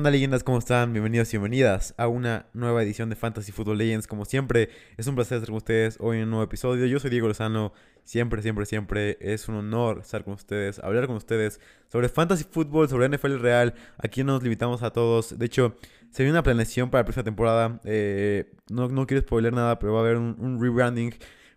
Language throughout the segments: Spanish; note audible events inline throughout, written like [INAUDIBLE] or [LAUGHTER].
¿Qué onda leyendas? ¿Cómo están? Bienvenidos y bienvenidas a una nueva edición de Fantasy Football Legends. Como siempre, es un placer estar con ustedes hoy en un nuevo episodio. Yo soy Diego Lozano. Siempre, siempre, siempre es un honor estar con ustedes, hablar con ustedes sobre Fantasy Football, sobre NFL Real. Aquí nos limitamos a todos. De hecho, se viene una planeación para la próxima temporada. Eh, no, no quiero spoiler nada, pero va a haber un, un rebranding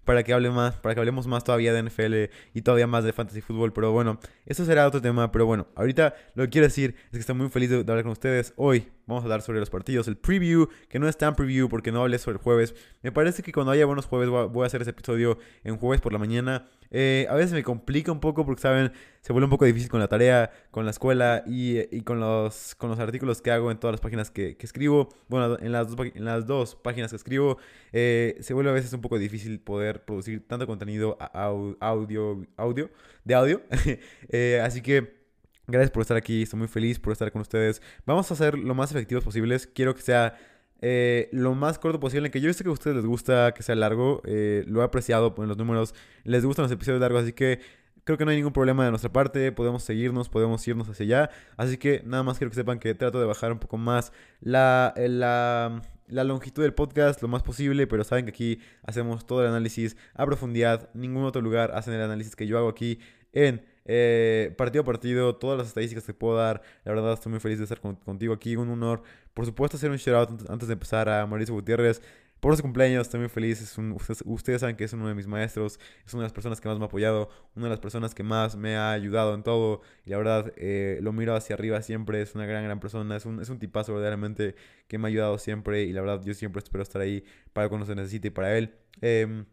para que hable más, para que hablemos más todavía de NFL y todavía más de fantasy fútbol. Pero bueno, eso será otro tema. Pero bueno, ahorita lo que quiero decir es que estoy muy feliz de, hablar con ustedes. Hoy vamos a hablar sobre los partidos, el preview, que no es tan preview porque no hablé sobre el jueves. Me parece que cuando haya buenos jueves voy a hacer ese episodio en jueves por la mañana. Eh, a veces me complica un poco porque, saben, se vuelve un poco difícil con la tarea, con la escuela y, con, los, con los artículos que hago en todas las páginas que, escribo. Bueno, en las dos, en las dos páginas que escribo, eh, se vuelve a veces un poco difícil poder producir tanto contenido audio, audio, de audio. [LAUGHS] Eh, así que... Gracias por estar aquí, estoy muy feliz por estar con ustedes. Vamos a ser lo más efectivos posibles. Quiero que sea eh, lo más corto posible. Que yo sé que a ustedes les gusta que sea largo. Eh, lo he apreciado en los números. Les gustan los episodios largos. Así que creo que no hay ningún problema de nuestra parte. Podemos seguirnos, podemos irnos hacia allá. Así que nada más quiero que sepan que trato de bajar un poco más la, eh, la, la longitud del podcast lo más posible. Pero saben que aquí hacemos todo el análisis a profundidad. Ningún otro lugar hacen el análisis que yo hago aquí en eh, partido a partido, todas las estadísticas que puedo dar. La verdad, estoy muy feliz de estar contigo aquí. Un honor. Por supuesto, hacer un shout out antes de empezar a Mauricio Gutiérrez. Por su cumpleaños, estoy muy feliz. Es ustedes, saben que es uno de mis maestros. Es una de las personas que más me ha apoyado. Una de las personas que más me ha ayudado en todo. Y la verdad, eh, lo miro hacia arriba siempre. Es una gran, gran persona. Es un, es un tipazo verdaderamente que me ha ayudado siempre. Y la verdad, yo siempre espero estar ahí para cuando se necesite y para él. Eh,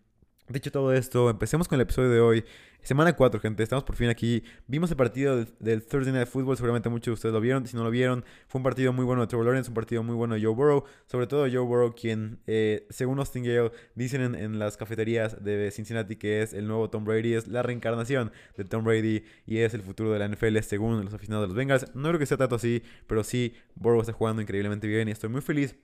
Dicho todo esto, empecemos con el episodio de hoy. Semana 4, gente, estamos por fin aquí. Vimos el partido del, Thursday Night Football, seguramente muchos de ustedes lo vieron. Si no lo vieron, fue un partido muy bueno de Trevor Lawrence, un partido muy bueno de Joe Burrow. Sobre todo Joe Burrow, quien, eh, según Austin Gale, dicen en, las cafeterías de Cincinnati que es el nuevo Tom Brady, es la reencarnación de Tom Brady y es el futuro de la NFL, según los aficionados de los Bengals. No creo que sea tanto así, pero sí, Burrow está jugando increíblemente bien y estoy muy feliz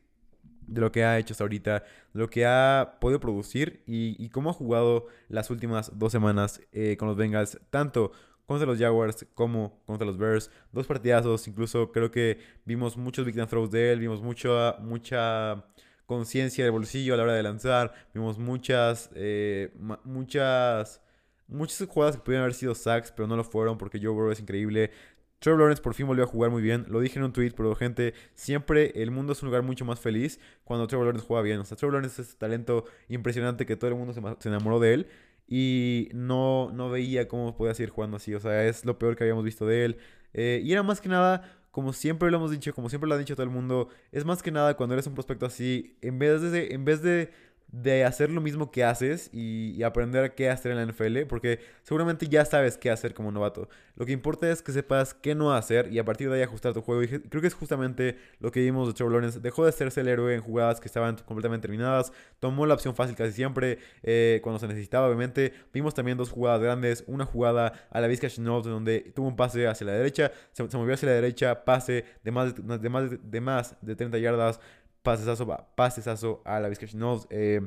de lo que ha hecho hasta ahorita, de lo que ha podido producir y, cómo ha jugado las últimas dos semanas eh, con los Bengals, tanto contra los Jaguars como contra los Bears. Dos partidazos, incluso creo que vimos muchos big throws de él, vimos mucho, mucha conciencia del bolsillo a la hora de lanzar, vimos muchas, eh, muchas, muchas jugadas que pudieron haber sido sacks, pero no lo fueron porque Joe Burrow es increíble. Trevor Lawrence por fin volvió a jugar muy bien. Lo dije en un tweet, pero gente, siempre el mundo es un lugar mucho más feliz cuando Trevor Lawrence juega bien. O sea, Trevor Lawrence es talento impresionante que todo el mundo se, enamoró de él y no, no veía cómo podía seguir jugando así. O sea, es lo peor que habíamos visto de él. Eh, y era más que nada, como siempre lo hemos dicho, como siempre lo ha dicho todo el mundo, es más que nada cuando eres un prospecto así, en vez de, en vez de de hacer lo mismo que haces y, aprender a qué hacer en la NFL, porque seguramente ya sabes qué hacer como novato. Lo que importa es que sepas qué no hacer y a partir de ahí ajustar tu juego. Y creo que es justamente lo que vimos de Trevor Lawrence. Dejó de serse el héroe en jugadas que estaban completamente terminadas, tomó la opción fácil casi siempre eh, cuando se necesitaba, obviamente. Vimos también dos jugadas grandes, una jugada a la Vizca Chenault donde tuvo un pase hacia la derecha, se, movió hacia la derecha, pase de más de, más, de más de 30 yardas, pasesazo, pasesazo a la Vizca eh,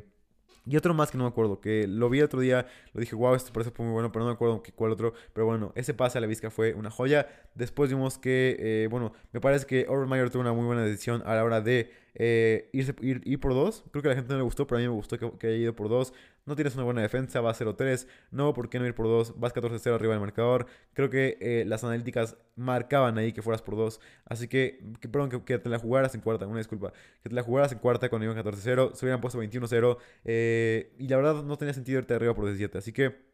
y otro más que no me acuerdo, que lo vi otro día, lo dije, wow, esto parece muy bueno, pero no me acuerdo cuál otro. Pero bueno, ese pase a la Vizca fue una joya. Después vimos que, eh, bueno, me parece que Urban Meyer tuvo una muy buena decisión a la hora de eh, irse, ir, ir, por dos. Creo que a la gente no le gustó, pero a mí me gustó que, haya ido por dos. No tienes una buena defensa, vas 0-3. No, ¿por qué no ir por dos? Vas 14-0 arriba del marcador. Creo que eh, las analíticas marcaban ahí que fueras por dos. Así que, que perdón, que, te la jugaras en cuarta, una disculpa. Que te la jugaras en cuarta cuando iban 14-0. Se hubieran puesto 21-0. Eh, y la verdad no tenía sentido irte arriba por 17. Así que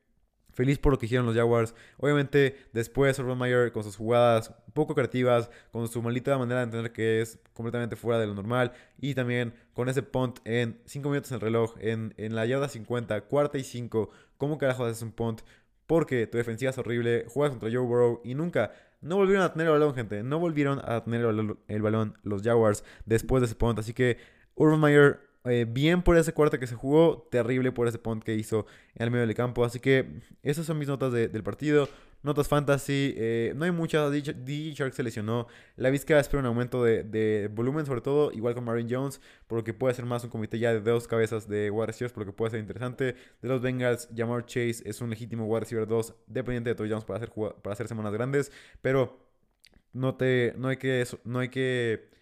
Feliz por lo que hicieron los Jaguars. Obviamente, después Urban Meyer con sus jugadas poco creativas, con su maldita manera de entender que es completamente fuera de lo normal. Y también con ese punt en 5 minutos en el reloj, en, en la yarda 50, cuarta y 5. ¿Cómo carajo haces un punt? Porque tu defensiva es horrible, juegas contra Joe Burrow y nunca, no volvieron a tener el balón, gente. No volvieron a tener el, balón los Jaguars después de ese punt. Así que Urban Meyer eh, bien por ese cuarto que se jugó, terrible por ese punt que hizo en el medio del campo. Así que esas son mis notas del partido. Notas fantasy, eh, no hay muchas. DJ Shark se lesionó. La Vizca espera un aumento de, volumen, sobre todo, igual con Marvin Jones, por lo que puede ser más un comité ya de dos cabezas de wide receivers, por lo que puede ser interesante. De los Bengals, Jamar Chase es un legítimo wide receiver 2, dependiente de touchdowns para hacer, para hacer semanas grandes, pero no, te, no hay que, no hay que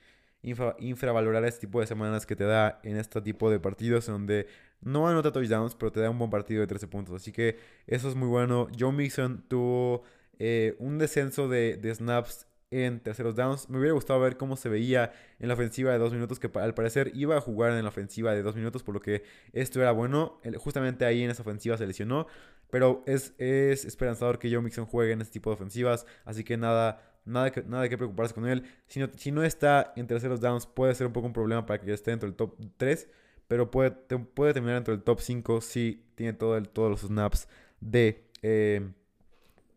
infravalorar este tipo de semanas que te da en este tipo de partidos donde no anota touchdowns, pero te da un buen partido de 13 puntos. Así que eso es muy bueno. Joe Mixon tuvo eh, un descenso de, de snaps en terceros downs. Me hubiera gustado ver cómo se veía en la ofensiva de dos minutos, que al parecer iba a jugar en la ofensiva de dos minutos, por lo que esto era bueno. Justamente ahí en esa ofensiva se lesionó, pero es, es esperanzador que Joe Mixon juegue en este tipo de ofensivas, así que nada. Nada, que, nada que preocuparse con él. Si no, si no está en terceros downs, puede ser un poco un problema para que esté dentro del top 3 pero puede, puede terminar dentro del top 5 si tiene todo el, todos los snaps de, eh,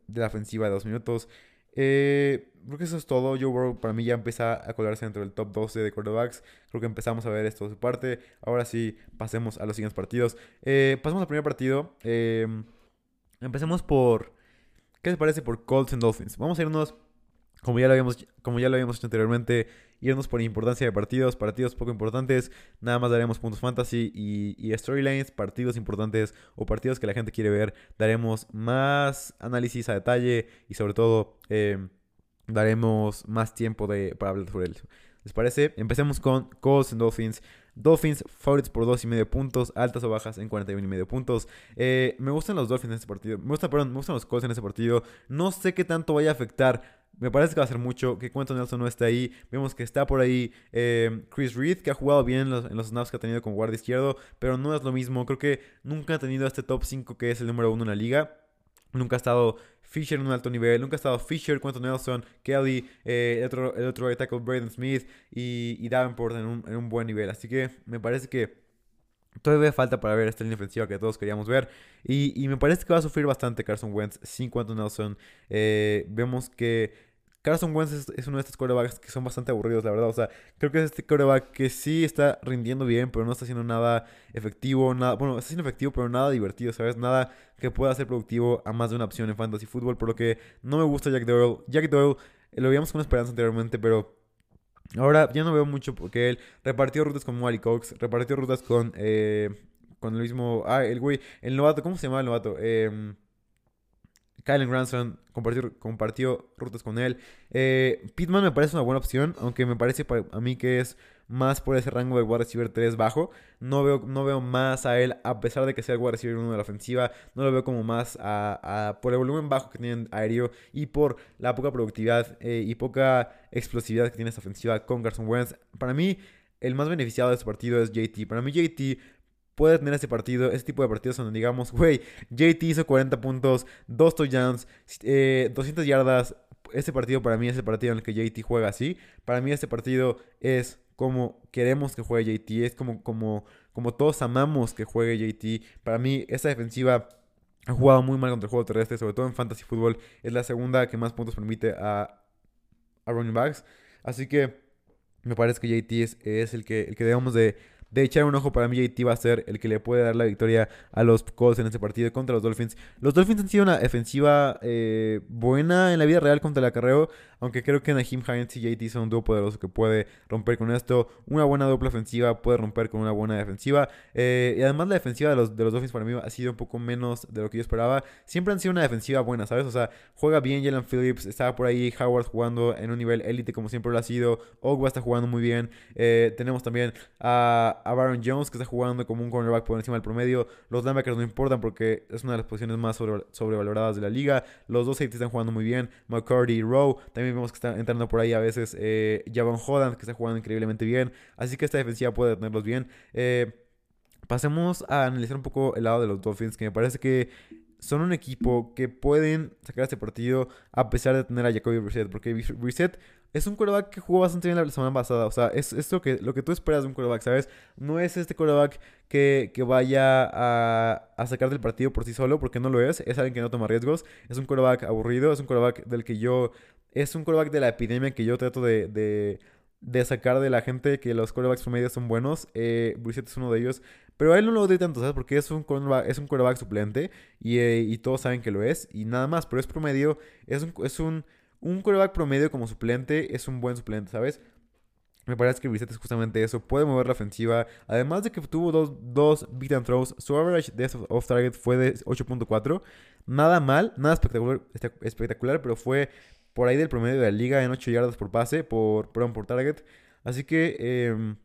de la ofensiva de dos minutos. Eh, creo que eso es todo. Joe Burrow para mí ya empieza a colarse dentro del top 12 de quarterbacks. Creo que empezamos a ver esto de su parte. Ahora sí, pasemos a los siguientes partidos. Eh, pasemos al primer partido. Em, empecemos por... ¿Qué les parece por Colts and Dolphins? Vamos a irnos, como ya lo habíamos, como ya lo habíamos hecho anteriormente, irnos por importancia de partidos, partidos poco importantes. Nada más daremos puntos fantasy y, y storylines, partidos importantes o partidos que la gente quiere ver. Daremos más análisis a detalle y sobre todo... Eh, daremos más tiempo de, para hablar sobre él. ¿Les parece? Empecemos con Colts and Dolphins. Dolphins, favorites por 2,5 puntos, altas o bajas en 41,5 puntos. Eh, me gustan los Dolphins en este partido. Me, gusta, perdón, me gustan los Colts en este partido. No sé qué tanto vaya a afectar. Me parece que va a ser mucho. Que Quentin Nelson no está ahí. Vemos que está por ahí eh, Chris Reed, que ha jugado bien en los, snaps que ha tenido con guardia izquierdo. Pero no es lo mismo. Creo que nunca ha tenido este top 5 que es el número 1 en la liga. Nunca ha estado Fisher en un alto nivel. Nunca ha estado Fisher, Quentin Nelson, Kelly, eh, el, otro, el otro tackle Braden Smith y, y Davenport en un, en un, buen nivel. Así que me parece que todavía falta para ver esta línea ofensiva que todos queríamos ver. Y, y me parece que va a sufrir bastante Carson Wentz sin Quentin Nelson. Eh, vemos que Carson Wentz es, uno de estos quarterbacks que son bastante aburridos, la verdad. O sea, creo que es este quarterback que sí está rindiendo bien, pero no está haciendo nada efectivo, nada, bueno, está siendo efectivo, pero nada divertido, ¿sabes? Nada que pueda ser productivo a más de una opción en fantasy fútbol, por lo que no me gusta Jack Doyle. Jack Doyle eh, lo veíamos con esperanza anteriormente, pero ahora ya no veo mucho porque él repartió rutas con Wally Cox, repartió rutas con, eh, con el mismo, ah, el güey, el novato, ¿cómo se llama el novato? Eh, Kylen Granson compartió, rutas con él. Eh, Pittman me parece una buena opción, aunque me parece a mí que es más por ese rango de wide receiver 3 bajo. No veo, no veo más a él, a pesar de que sea el wide receiver 1 de la ofensiva. No lo veo como más a, por el volumen bajo que tiene aéreo y por la poca productividad eh, y poca explosividad que tiene esta ofensiva con Carson Wentz. Para mí, el más beneficiado de este partido es JT. Para mí, JT puede tener ese partido, ese tipo de partidos donde digamos, güey, JT hizo 40 puntos, 2 touchdowns, eh, 200 yardas. Este partido para mí es el partido en el que JT juega así. Para mí este partido es como queremos que juegue JT, es como, como, como todos amamos que juegue JT. Para mí esta defensiva ha jugado muy mal contra el juego terrestre, sobre todo en fantasy fútbol. Es la segunda que más puntos permite a, a running backs. Así que me parece que JT es, es el, que, el que debemos de de echar un ojo para mí, JT va a ser el que le puede dar la victoria a los Colts en este partido contra los Dolphins. Los Dolphins han sido una defensiva eh, buena en la vida real contra el acarreo, aunque creo que Naheem Hines y JT son un dúo poderoso que puede romper con esto. Una buena doble ofensiva puede romper con una buena defensiva. Eh, y además la defensiva de los, de los Dolphins para mí ha sido un poco menos de lo que yo esperaba. Siempre han sido una defensiva buena, ¿sabes? O sea, juega bien Jalen Phillips, estaba por ahí Howard jugando en un nivel élite como siempre lo ha sido. Ogba está jugando muy bien. Eh, tenemos también a, a Baron Jones que está jugando como un cornerback por encima del promedio. Los linebackers no importan porque es una de las posiciones más sobrevaloradas de la liga. Los dos safeties están jugando muy bien. McCarty y Rowe también vemos que están entrando por ahí a veces eh, Javon Holland, que está jugando increíblemente bien. Así que esta defensiva puede tenerlos bien. Eh, pasemos a analizar un poco el lado de los Dolphins, que me parece que son un equipo que pueden sacar este partido a pesar de tener a Jacoby Brissett. Porque Brissett es un quarterback que jugó bastante bien la semana pasada. O sea, es esto que, lo que tú esperas de un quarterback, ¿sabes? No es este quarterback que, que vaya a, a, sacar del partido por sí solo, porque no lo es. Es alguien que no toma riesgos. Es un quarterback aburrido. Es un quarterback del que yo. Es un quarterback de la epidemia que yo trato de, de, de sacar de la gente que los quarterbacks promedios son buenos. Eh, es uno de ellos. Pero a él no lo doy tanto, ¿sabes? Porque es un quarterback, es un quarterback suplente y, eh, y, todos saben que lo es. Y nada más, pero es promedio. Es un, es un un quarterback promedio como suplente es un buen suplente, ¿sabes? Me parece que Brissett es justamente eso. Puede mover la ofensiva. Además de que tuvo dos, dos beat and throws. Su average de off target fue de 8.4. Nada mal, nada espectacular, espectacular, pero fue por ahí del promedio de la liga en 8 yardas por pase, por, perdón, por target. Así que em,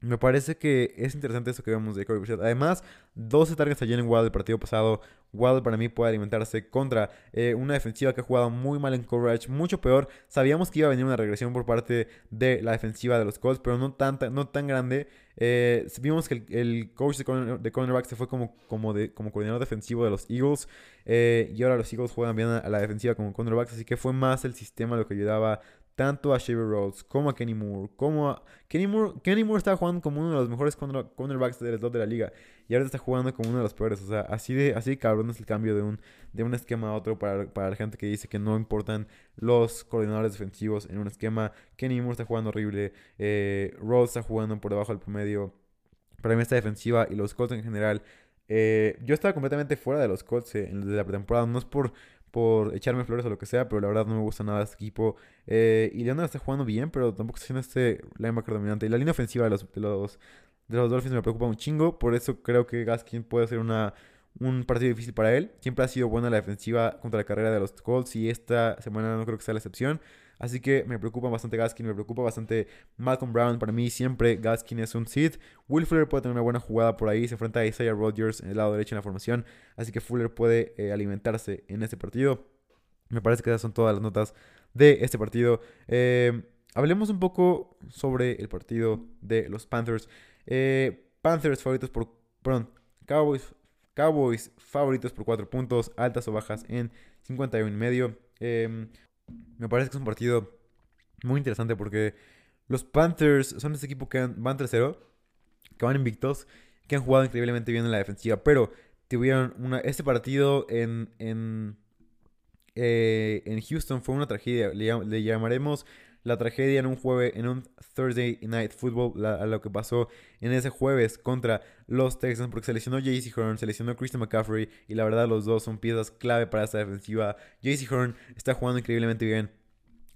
me parece que es interesante eso que vemos de Corey Brissett. Además, 12 targets a Jalen Waddle el partido pasado. Waddle para mí puede alimentarse contra eh, una defensiva que ha jugado muy mal en coverage, mucho peor. Sabíamos que iba a venir una regresión por parte de la defensiva de los Colts, pero no, no tan grande. Eh, vimos que el, coach de, cornerback se fue como, como, de, como coordinador defensivo de los Eagles. Eh, y ahora los Eagles juegan bien a, la defensiva como cornerbacks. Así que fue más el sistema lo que ayudaba tanto a Sherry Rhodes como a Kenny Moore, como a... Kenny Moore, Kenny Moore estaba jugando como uno de los mejores cornerbacks del slot de la liga y ahora está jugando como uno de los peores. O sea, así de, así cabrón es el cambio de un, de un esquema a otro para, para la gente que dice que no importan los coordinadores defensivos en un esquema. Kenny Moore está jugando horrible, eh, Rhodes está jugando por debajo del promedio. Para mí esta defensiva y los Colts en general... Eh, yo estaba completamente fuera de los Colts eh, de la pretemporada. No es por por echarme flores o lo que sea, pero la verdad no me gusta nada este equipo. Eh, y Leonard está jugando bien, pero tampoco está siendo este linebacker dominante. Y la línea ofensiva de los, de los, de los Dolphins me preocupa un chingo, por eso creo que Gaskin puede ser una, un partido difícil para él. Siempre ha sido buena la defensiva contra la carrera de los Colts y esta semana no creo que sea la excepción. Así que me preocupa bastante Gaskin, me preocupa bastante Malcolm Brown. Para mí siempre Gaskin es un seed. Will Fuller puede tener una buena jugada por ahí. Se enfrenta a Isaiah Rodgers en el lado derecho en la formación. Así que Fuller puede eh, alimentarse en este partido. Me parece que esas son todas las notas de este partido. Eh, hablemos un poco sobre el partido de los Panthers. Eh, Panthers favoritos por... Perdón, Cowboys, Cowboys favoritos por 4 puntos, altas o bajas en 51 y medio. Eh, me parece que es un partido muy interesante porque los Panthers son este equipo que van 3-0, que van invictos, que han jugado increíblemente bien en la defensiva, pero tuvieron una, este partido en, en, eh, en Houston fue una tragedia. Le, llamaremos la tragedia en un jueves, en un Thursday Night Football, a lo que pasó en ese jueves contra los Texans, porque se lesionó JC Horn, se lesionó Christian McCaffrey, y la verdad los dos son piezas clave para esta defensiva. JC Horn está jugando increíblemente bien.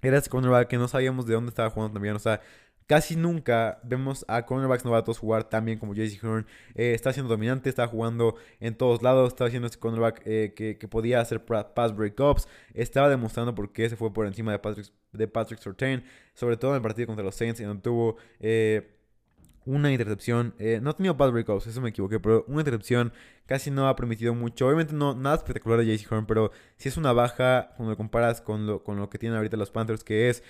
Era ese cornerback que no sabíamos de dónde estaba jugando también, o sea, Casi nunca vemos a cornerbacks novatos jugar tan bien como JC Horn. Eh, está siendo dominante, está jugando en todos lados, está haciendo este cornerback eh, que, podía hacer pass breakups. Estaba demostrando por qué se fue por encima de Patrick, de Patrick Surtain, sobre todo en el partido contra los Saints, en donde tuvo eh, una intercepción. no ha tenido pass breakups, eso me equivoqué, pero una intercepción casi no ha permitido mucho. Obviamente no nada espectacular de JC Horn, pero si es una baja cuando lo comparas con lo, con lo que tienen ahorita los Panthers, que es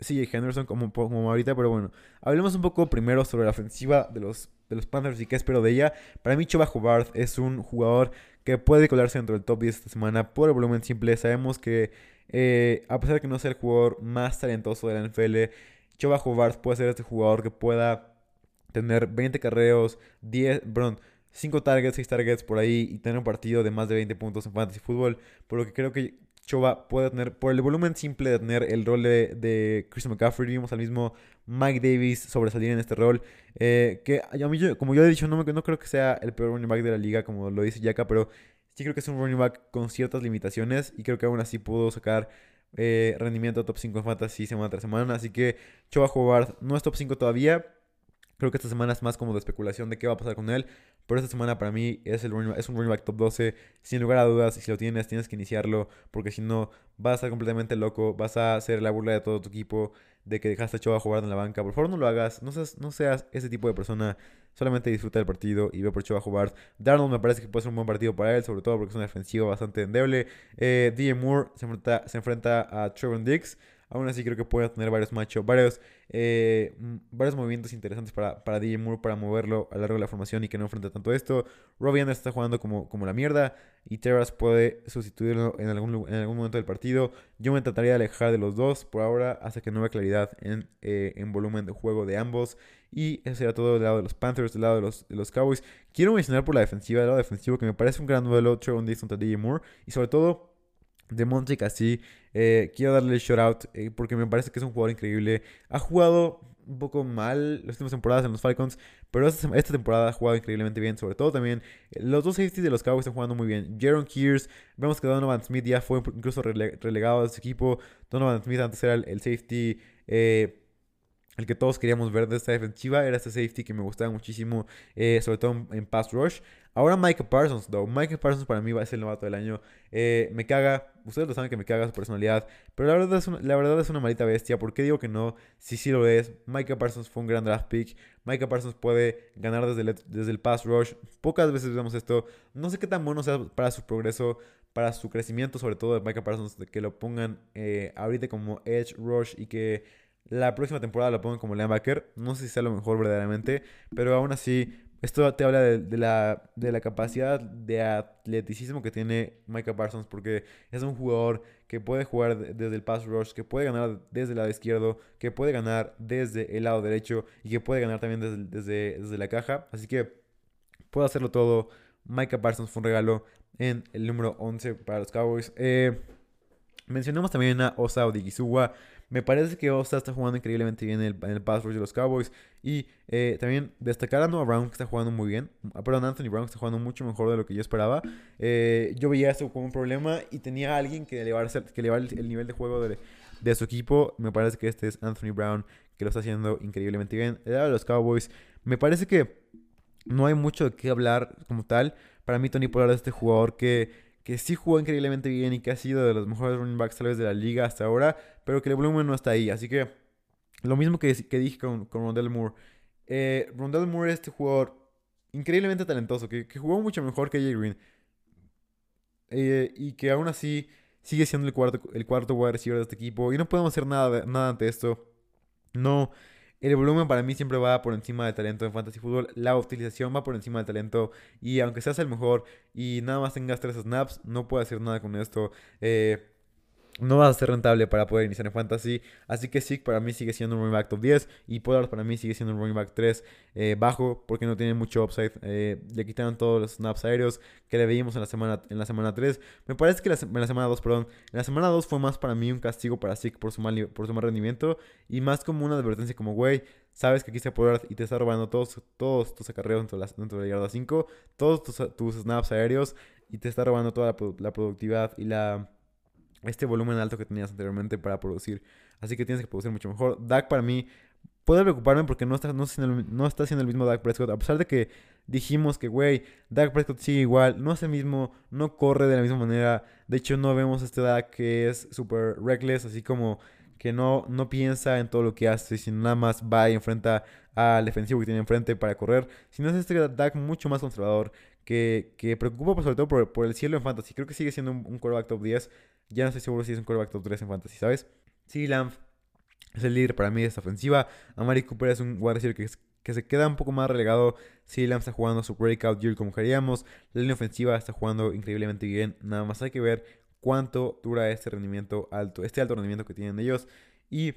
CJ Henderson como, como ahorita, pero bueno, hablemos un poco primero sobre la ofensiva de los, de los Panthers y qué espero de ella. Para mí, Choba Hubbard es un jugador que puede colarse dentro del top 10 esta semana por el volumen simple. Sabemos que, eh, a pesar de que no sea el jugador más talentoso de la NFL, Choba Hubbard puede ser este jugador que pueda tener 20 carreos, 10, perdón, 5 targets, 6 targets por ahí y tener un partido de más de 20 puntos en fantasy fútbol. Por lo que creo que Choba puede tener, por el volumen simple de tener el rol de, Christian McCaffrey, vimos al mismo Mike Davis sobresalir en este rol. Eh, que a mí, como yo he dicho, no, no creo que sea el peor running back de la liga, como lo dice Yaka, pero sí creo que es un running back con ciertas limitaciones y creo que aún así pudo sacar eh, rendimiento top 5 en fantasy semana tras semana. Así que Choba Howard no es top 5 todavía, Creo que esta semana es más como de especulación de qué va a pasar con él. Pero esta semana para mí es, el es un running back top 12. Sin lugar a dudas, si lo tienes, tienes que iniciarlo. Porque si no, vas a estar completamente loco. Vas a hacer la burla de todo tu equipo. De que dejaste a Choba jugar en la banca. Por favor, no lo hagas. No seas, no seas ese tipo de persona. Solamente disfruta del partido y ve por Choba jugar. Darnold me parece que puede ser un buen partido para él. Sobre todo porque es un defensivo bastante endeble. Eh, DJ Moore se enfrenta, se enfrenta a Trevor Dix. Aún así creo que puede tener varios machos, varios, eh, varios movimientos interesantes para, para DJ Moore para moverlo a lo largo de la formación y que no enfrente tanto esto. Robbie Anderson está jugando como, como la mierda y Terras puede sustituirlo en algún, en algún momento del partido. Yo me trataría de alejar de los dos por ahora hasta que no vea claridad en, eh, en volumen de juego de ambos. Y eso sería todo del lado de los Panthers, del lado de los, de los Cowboys. Quiero mencionar por la defensiva, del lado defensivo, que me parece un gran duelo Trevor Dixon contra DJ Moore y sobre todo de Monte Cassi. Eh, quiero darle el shout out eh, porque me parece que es un jugador increíble. Ha jugado un poco mal las últimas temporadas en los Falcons, pero esta, temporada ha jugado increíblemente bien. Sobre todo también eh, los dos safeties de los Cowboys están jugando muy bien. Jaron Kears, vemos que Donovan Smith ya fue incluso relegado a ese equipo. Donovan Smith antes era el, safety el que todos queríamos ver de esta defensiva era este safety que me gustaba muchísimo, eh, sobre todo en, pass rush. Ahora Micah Parsons, though. Micah Parsons para mí va a ser el novato del año. Eh, me caga, ustedes lo saben que me caga su personalidad, pero la verdad, es una, la verdad es una maldita bestia. ¿Por qué digo que no? Si sí lo es. Micah Parsons fue un gran draft pick. Micah Parsons puede ganar desde el, desde el pass rush. Pocas veces vemos esto. No sé qué tan bueno sea para su progreso, para su crecimiento, sobre todo de Micah Parsons, de que lo pongan eh, ahorita como edge rush y que la próxima temporada lo pongo como linebacker. No sé si sea lo mejor verdaderamente, pero aún así, esto te habla de, la, de la capacidad de atleticismo que tiene Micah Parsons, porque es un jugador que puede jugar desde el pass rush, que puede ganar desde el lado izquierdo, que puede ganar desde el lado derecho y que puede ganar también desde, desde, la caja. Así que puede hacerlo todo. Micah Parsons fue un regalo en el número 11 para los Cowboys. Eh, mencionamos también a Osa Odigizua. Me parece que Osta está jugando increíblemente bien en el, en el pass rush de los Cowboys. Y eh, también destacar a Noah Brown, que está jugando muy bien. Ah, perdón, Anthony Brown, que está jugando mucho mejor de lo que yo esperaba. Eh, yo veía esto como un problema y tenía a alguien que elevar, que elevar el, nivel de juego de, de, su equipo. Me parece que este es Anthony Brown, que lo está haciendo increíblemente bien. El de los Cowboys, me parece que no hay mucho de qué hablar como tal. Para mí, Tony Pollard es este jugador que que sí jugó increíblemente bien y que ha sido de los mejores running backs tal vez de la liga hasta ahora, pero que el volumen no está ahí. Así que lo mismo que, que dije con, Rondell Moore. Eh, Rondell Moore es este jugador increíblemente talentoso, que, jugó mucho mejor que Jay Green. Eh, y que aún así sigue siendo el cuarto, el cuarto wide receiver de este equipo. Y no podemos hacer nada, nada ante esto. No el volumen para mí siempre va por encima del talento en fantasy fútbol. La utilización va por encima del talento. Y aunque seas el mejor y nada más tengas tres snaps, no puedo hacer nada con esto. Eh, no va a ser rentable para poder iniciar en fantasy. Así que sí, para mí sigue siendo un running back top 10. Y Pollard para mí sigue siendo un running back 3 eh, bajo porque no tiene mucho upside. Eh, le quitaron todos los snaps aéreos que le veíamos en la semana, en la semana 3. Me parece que en la semana 2, perdón. En la semana 2 fue más para mí un castigo para Zeke por su mal, por su mal rendimiento. Y más como una advertencia como, güey, sabes que aquí está Pollard y te está robando todos, todos tus acarreos dentro de la, dentro de la yarda 5. Todos tus, snaps aéreos. Y te está robando toda la productividad y la este volumen alto que tenías anteriormente para producir. Así que tienes que producir mucho mejor. Dak para mí puede preocuparme porque no está, no, no está siendo el mismo Dak Prescott. A pesar de que dijimos que, güey, Dak Prescott sigue igual, no es el mismo, no corre de la misma manera. De hecho, no vemos este Dak que es súper reckless, así como que no, no piensa en todo lo que hace, sino nada más va y enfrenta al defensivo que tiene enfrente para correr. Sino es este Dak mucho más conservador, que, que preocupa sobre todo por, el cielo en fantasy. Creo que sigue siendo un, un quarterback top 10. Ya no estoy seguro si es un quarterback top 3 en fantasy, ¿sabes? Sí, Lamb es el líder para mí de esta ofensiva. Amari Cooper es un wide que, que se queda un poco más relegado. Sí, Lamb está jugando su breakout year como queríamos. La línea ofensiva está jugando increíblemente bien. Nada más hay que ver cuánto dura este rendimiento alto, este alto rendimiento que tienen ellos. Y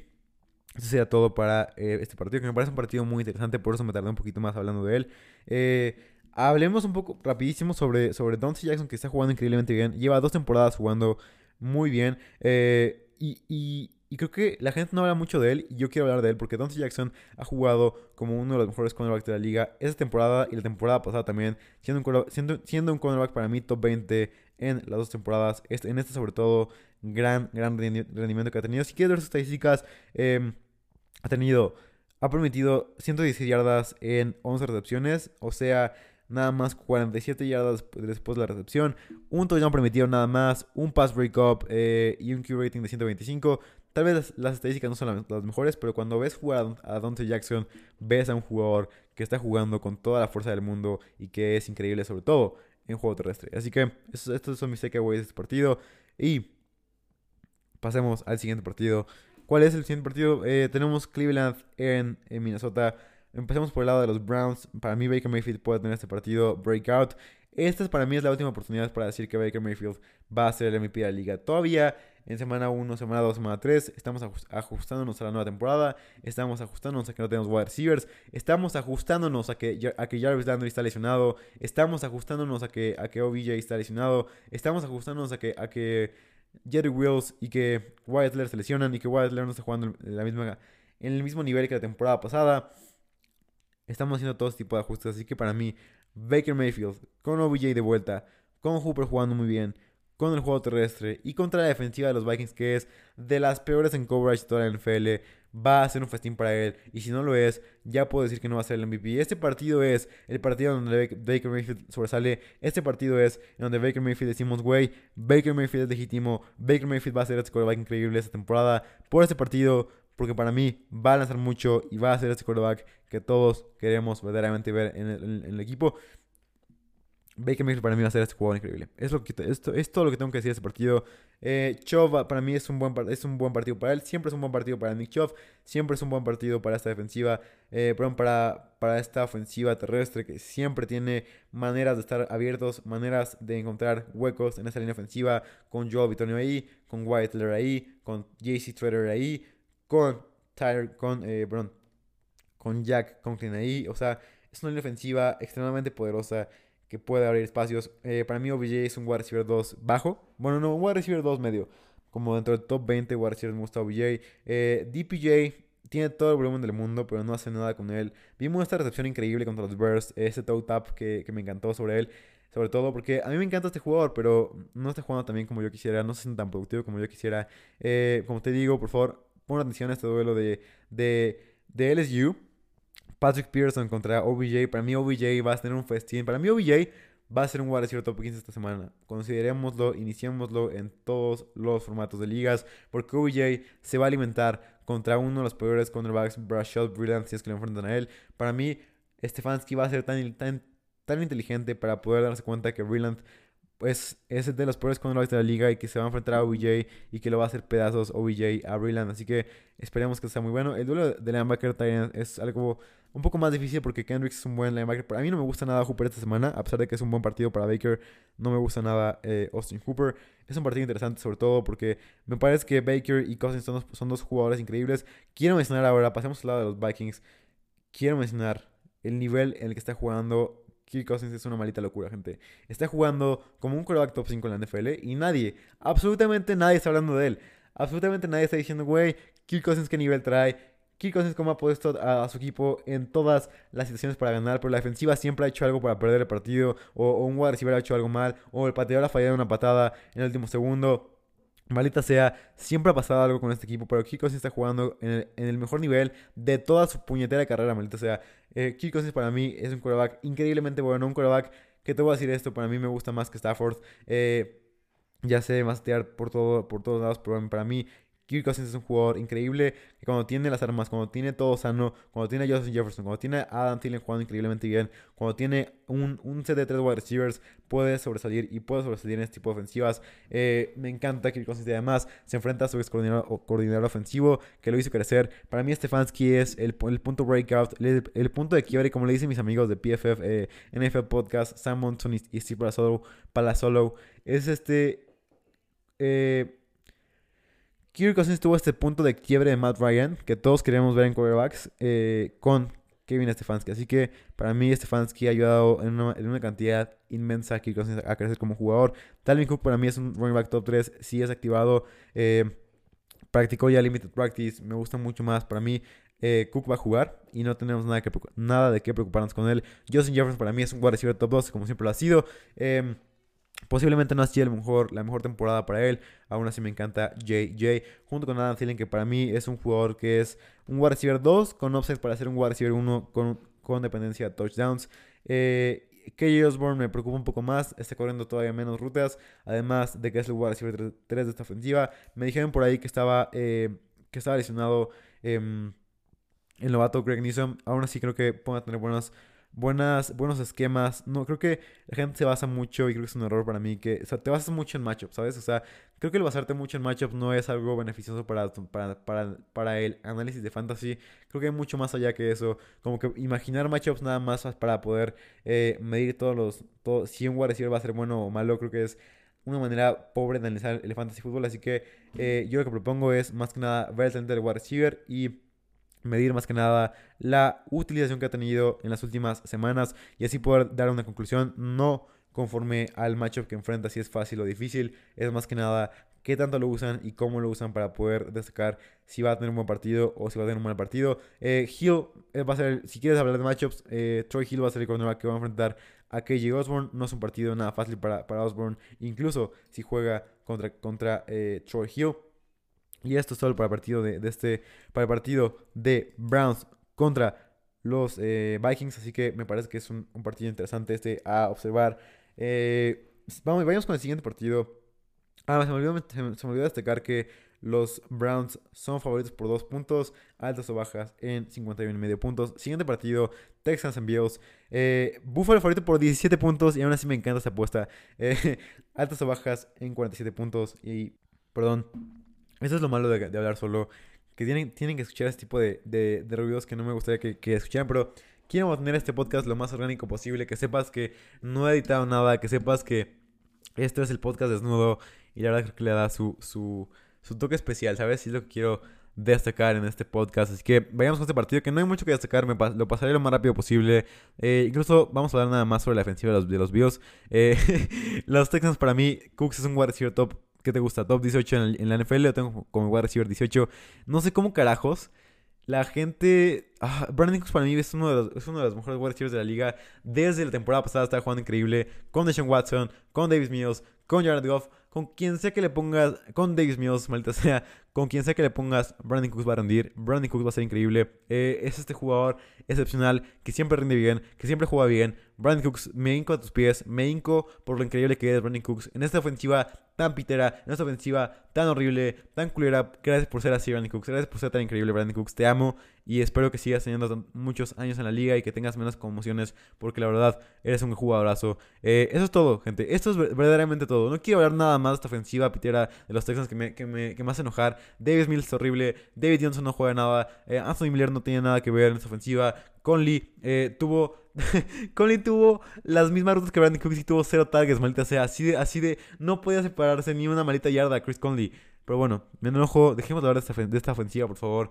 eso sería todo para eh, este partido, que me parece un partido muy interesante, por eso me tardé un poquito más hablando de él. Eh, hablemos un poco rapidísimo sobre, sobre Jackson, que está jugando increíblemente bien. Lleva dos temporadas jugando muy bien. Eh, y, creo que la gente no habla mucho de él. Y yo quiero hablar de él porque Dante Jackson ha jugado como uno de los mejores cornerbacks de la liga esta temporada y la temporada pasada también. Siendo un, siendo, siendo un cornerback para mí top 20 en las dos temporadas. Este, en este, sobre todo, gran, gran rendimiento que ha tenido. Si quieres ver sus estadísticas, em, ha tenido. Ha permitido 116 yardas en 11 recepciones. O sea, nada más 47 yardas después de la recepción, un touchdown permitido nada más, un pass breakup eh, y un Q rating de 125. Tal vez las, estadísticas no son las, mejores, pero cuando ves jugar a Dante Jackson, ves a un jugador que está jugando con toda la fuerza del mundo y que es increíble, sobre todo en juego terrestre. Así que estos, son mis takeaways de este partido. Y pasemos al siguiente partido. ¿Cuál es el siguiente partido? Eh, tenemos Cleveland en Minnesota Empecemos por el lado de los Browns. Para mí Baker Mayfield puede tener este partido breakout. Esta para mí es la última oportunidad para decir que Baker Mayfield va a ser el MVP de la liga. Todavía en semana 1, semana 2, semana 3 estamos ajustándonos a la nueva temporada. Estamos ajustándonos a que no tenemos wide receivers. Estamos ajustándonos a que, a que Jarvis Landry está lesionado. Estamos ajustándonos a que, a que OBJ está lesionado. Estamos ajustándonos a que, a que Jerry Wills y que Wyatt se lesionan y que Wyatt no está jugando en el mismo nivel que la temporada pasada. Estamos haciendo todo tipo de ajustes. Así que para mí, Baker Mayfield, con OBJ de vuelta, con Hooper jugando muy bien, con el juego terrestre y contra la defensiva de los Vikings, que es de las peores en coverage de toda la NFL va a ser un festín para él. Y si no lo es, ya puedo decir que no va a ser el MVP. Este partido es el partido donde Baker Mayfield sobresale. Este partido es donde Baker Mayfield decimos, güey, Baker Mayfield es legítimo. Baker Mayfield va a ser este quarterback increíble esta temporada. Por este partido, porque para mí va a lanzar mucho y va a ser este quarterback que todos queremos verdaderamente ver en el equipo. Baker Mayfield para mí va a ser este jugador increíble. Es, lo que, esto, es todo lo que tengo que decir de este partido. Eh, Chov para mí es un, buen, es un buen partido para él. Siempre es un buen partido para Nick Chov. Siempre es un buen partido para esta defensiva. Eh, perdón, para, para esta ofensiva terrestre que siempre tiene maneras de estar abiertos, maneras de encontrar huecos en esta línea ofensiva. Con Joe Vitonio ahí, con Wyatt ahí, con JC Trader ahí, con Tyler, con, eh, perdón, con Jack Conklin ahí. O sea, es una línea ofensiva extremadamente poderosa que puede abrir espacios. Eh, para mí OBJ es un wide receiver 2 bajo. Bueno, no, un wide receiver 2 medio. Como dentro del top 20 wide receivers me gusta OBJ. Eh, DPJ tiene todo el volumen del mundo, pero no hace nada con él. Vimos esta recepción increíble contra los Bears. Ese toe tap que, que me encantó sobre él. Sobre todo porque a mí me encanta este jugador, pero no está jugando tan bien como yo quisiera. No se siente tan productivo como yo quisiera. Eh, como te digo, por favor, pon atención a este duelo de, de, de LSU Patrick Pearson contra OBJ. Para mí OBJ va a tener un festín. Para mí OBJ va a ser un wide top 15 esta semana. Considerémoslo, iniciémoslo en todos los formatos de ligas. Porque OBJ se va a alimentar contra uno de los peores cornerbacks, Brashad Brilliant, si es que le enfrentan a él. Para mí, Stefanski va a ser tan, tan, tan inteligente para poder darse cuenta que Brilliant pues es de los peores cornerbacks de la liga y que se va a enfrentar a OBJ y que lo va a hacer pedazos OBJ a Brilliant. Así que esperemos que sea muy bueno. El duelo de linebacker es algo un poco más difícil porque Kendricks es un buen linebacker. Pero a mí no me gusta nada Hooper esta semana, a pesar de que es un buen partido para Baker. No me gusta nada eh, Austin Hooper. Es un partido interesante, sobre todo porque me parece que Baker y Cousins son dos, son dos jugadores increíbles. Quiero mencionar ahora, pasemos al lado de los Vikings. Quiero mencionar el nivel en el que está jugando Kirk Cousins es una malita locura, gente. Está jugando como un quarterback top 5 en la NFL y nadie, absolutamente nadie está hablando de él. Absolutamente nadie está diciendo, güey, Kirk Cousins qué nivel trae. Kirk Cousins cómo ha puesto a, su equipo en todas las situaciones para ganar, pero la defensiva siempre ha hecho algo para perder el partido, o, un wide receiver ha hecho algo mal, o el pateador ha fallado una patada en el último segundo. Malita sea, siempre ha pasado algo con este equipo, pero Kirk Cousins está jugando en el, mejor nivel de toda su puñetera carrera, malita sea. Eh, para mí es un quarterback increíblemente bueno, un quarterback que te voy a decir esto, para mí me gusta más que Stafford. Eh, ya sé mastear por, todo, por todos lados, pero para mí Kirk Cousins es un jugador increíble que cuando tiene las armas, cuando tiene todo sano, cuando tiene a Justin Jefferson, cuando tiene a Adam Thielen jugando increíblemente bien, cuando tiene un, un set de tres wide receivers, puede sobresalir y puede sobresalir en este tipo de ofensivas. Eh, me encanta Kirk Cousins y además se enfrenta a su ex coordinador, ofensivo que lo hizo crecer. Para mí Stefanski es el, el punto breakout, el, punto de quiebre, como le dicen mis amigos de PFF, eh, NFL Podcast, Sam Monson y, Steve Palazolo, es este... Eh, Kirk Cousins tuvo este punto de quiebre de Matt Ryan, que todos queríamos ver en quarterbacks, eh, con Kevin Stefanski. Así que para mí Stefanski ha ayudado en una, cantidad inmensa a Kirk Cousins a crecer como jugador. Dalvin Cook para mí es un running back top 3, sí es activado. Eh, practicó ya limited practice, me gusta mucho más. Para mí eh, Cook va a jugar y no tenemos nada, de qué preocuparnos con él. Justin Jefferson para mí es un wide receiver top 2, como siempre lo ha sido. Eh, Posiblemente no ha sido mejor, la mejor temporada para él. Aún así me encanta JJ. Junto con Adam Thielen, que para mí es un jugador que es un wide receiver 2 con offset para ser un wide receiver 1 con, con dependencia de touchdowns. Eh, KJ Osborne me preocupa un poco más. Está corriendo todavía menos rutas. Además de que es el wide receiver 3 de esta ofensiva. Me dijeron por ahí que estaba, eh, que estaba lesionado em, el novato Greg Newsom. Aún así creo que puede tener buenas buenas, buenos esquemas. No, creo que la gente se basa mucho, y creo que es un error para mí, que, o sea, te basas mucho en matchups, ¿sabes? O sea, creo que el basarte mucho en matchups no es algo beneficioso para, para, para, para el análisis de fantasy. Creo que hay mucho más allá que eso. Como que imaginar matchups nada más para poder eh, medir todos los, todo, si un wide receiver va a ser bueno o malo, creo que es una manera pobre de analizar el fantasy fútbol. Así que eh, yo lo que propongo es más que nada ver el talento del wide receiver y medir más que nada la utilización que ha tenido en las últimas semanas y así poder dar una conclusión no conforme al matchup que enfrenta si es fácil o difícil, es más que nada qué tanto lo usan y cómo lo usan para poder destacar si va a tener un buen partido o si va a tener un mal partido. Eh, Hill eh, va a ser, si quieres hablar de matchups, eh, Troy Hill va a ser el cornerback que va a enfrentar a KJ Osborne. No es un partido nada fácil para, para Osborne, incluso si juega contra, contra eh, Troy Hill. Y esto es todo para el partido de, este, para el partido de Browns contra los eh, Vikings. Así que me parece que es un, partido interesante este a observar. Eh, vamos, vayamos con el siguiente partido. Ah, se me olvidó, destacar que los Browns son favoritos por dos puntos, altas o bajas en 51 y medio puntos. Siguiente partido, Texans en Bills. Eh, Buffalo favorito por 17 puntos y aún así me encanta esta apuesta. [LAUGHS] altas o bajas en 47 puntos y, perdón, eso es lo malo de, hablar solo. Que tienen, tienen que escuchar este tipo de, de, ruidos que no me gustaría que, escucharan. Pero quiero mantener este podcast lo más orgánico posible. Que sepas que no he editado nada. Que sepas que esto es el podcast desnudo. Y la verdad creo que le da su, su, su toque especial, ¿sabes? Y es lo que quiero destacar en este podcast. Así que vayamos con este partido que no hay mucho que destacar. Me lo pasaré lo más rápido posible. Eh, incluso vamos a hablar nada más sobre la defensiva de los, de los Bills. Eh, [LAUGHS] los Texans para mí, Cooks es un wide top ¿Qué te gusta? Top 18 en, la NFL, lo tengo como wide receiver 18. No sé cómo carajos. La gente. Ah, Brandon Cooks para mí es uno, de los, es uno de los mejores wide receivers de la liga. Desde la temporada pasada está jugando increíble. Con Deshaun Watson, con Davis Mills, con Jared Goff con quien sea que le pongas, con Davis Mills, maldita sea, con quien sea que le pongas, Brandon Cooks va a rendir, Brandon Cooks va a ser increíble. Eh, es este jugador excepcional que siempre rinde bien, que siempre juega bien. Brandon Cooks, me hinco a tus pies, me hinco por lo increíble que es Brandon Cooks en esta ofensiva tan pitera, en esta ofensiva tan horrible, tan culera. Gracias por ser así, Brandon Cooks. Gracias por ser tan increíble, Brandon Cooks. Te amo y espero que sigas teniendo muchos años en la liga y que tengas menos conmociones porque la verdad eres un jugadorazo. Eh, eso es todo, gente. Esto es verdaderamente todo. No quiero hablar nada más de esta ofensiva pitera de los Texans que me, que me, que me hace enojar. Davis Mills es horrible. David Johnson no juega nada. Eh, Anthony Miller no tiene nada que ver en esta ofensiva. Conley eh, tuvo. [LAUGHS] Conley tuvo las mismas rutas que Brandon Cooks y tuvo cero targets, maldita sea. Así de, así de. No podía separarse ni una malita yarda a Chris Conley. Pero bueno, me enojo. Dejemos de hablar de esta, ofensiva, por favor.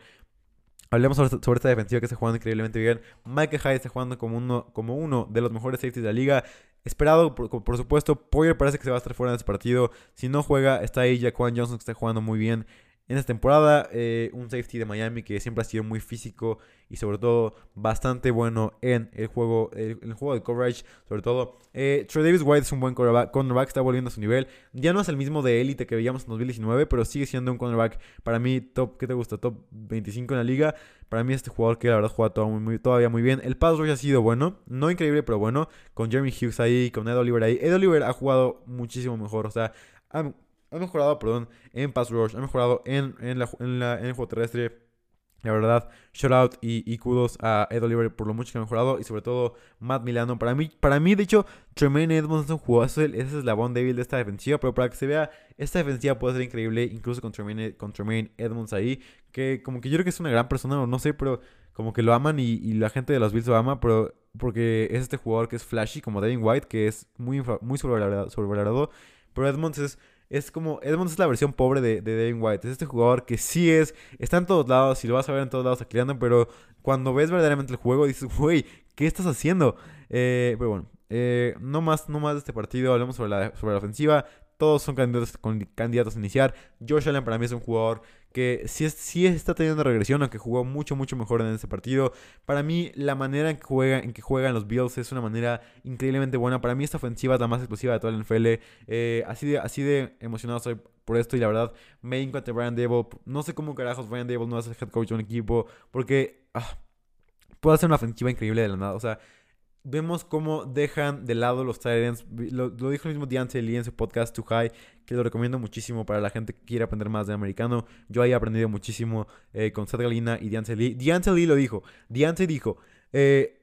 Hablemos sobre, esta defensiva que está jugando increíblemente bien. Mike Hyde está jugando como uno, como uno de los mejores safeties de la liga. Esperado, por, supuesto. Poyer parece que se va a estar fuera de este partido. Si no juega, está ahí Jaquan Johnson que está jugando muy bien en esta temporada. Eh, un safety de Miami que siempre ha sido muy físico y sobre todo bastante bueno en el juego, el, juego de coverage. Sobre todo, eh, Trey Davis White es un buen cornerback, está volviendo a su nivel. Ya no es el mismo de élite que veíamos en 2019, pero sigue siendo un cornerback para mí top, ¿qué te gusta? Top 25 en la liga. Para mí este jugador que la verdad juega todavía muy bien. El pass rush ha sido bueno, no increíble, pero bueno. Con Jeremy Hughes ahí, con Ed Oliver ahí. Ed Oliver ha jugado muchísimo mejor, o sea, ha mejorado, perdón, en pass rush, ha mejorado en, en, la, en, la, el juego terrestre. La verdad, shout out y, kudos a Ed Oliver por lo mucho que ha mejorado y sobre todo Matt Milano. Para mí, para mí de hecho, Tremaine Edmonds es un jugador, ese es el eslabón débil de esta defensiva, pero para que se vea, esta defensiva puede ser increíble, incluso con Tremaine, con Tremaine Edmonds ahí, que como que yo creo que es una gran persona, no sé, pero como que lo aman y, la gente de los Bills lo ama, pero porque es este jugador que es flashy, como Devin White, que es muy, muy sobrevalorado, sobrevalorado pero Edmonds es es como, Edmonds es la versión pobre de, de Devin White. Es este jugador que sí es, está en todos lados y lo vas a ver en todos lados tacleando, pero cuando ves verdaderamente el juego dices, güey, ¿qué estás haciendo? Eh, pero bueno, eh, no, más, no más de este partido, hablemos sobre la, sobre la ofensiva. Todos son candidatos, a iniciar. Josh Allen para mí es un jugador que sí, está teniendo regresión, aunque jugó mucho, mucho mejor en ese partido. Para mí, la manera en que, juegan los Bills es una manera increíblemente buena. Para mí, esta ofensiva es la más explosiva de toda la NFL. Eh, así, de, emocionado soy por esto y la verdad me encanta Brian Dable. No sé cómo carajos Brian Dable no es el head coach de un equipo porque ah, puede hacer una ofensiva increíble de la nada. O sea, vemos cómo dejan de lado los Titans. Lo, dijo el mismo Deontay Lee en su podcast Too High, que lo recomiendo muchísimo para la gente que quiere aprender más de americano. Yo ahí he aprendido muchísimo eh, con Seth Galina y Deontay Lee. Deontay Lee lo dijo. Deontay dijo, eh,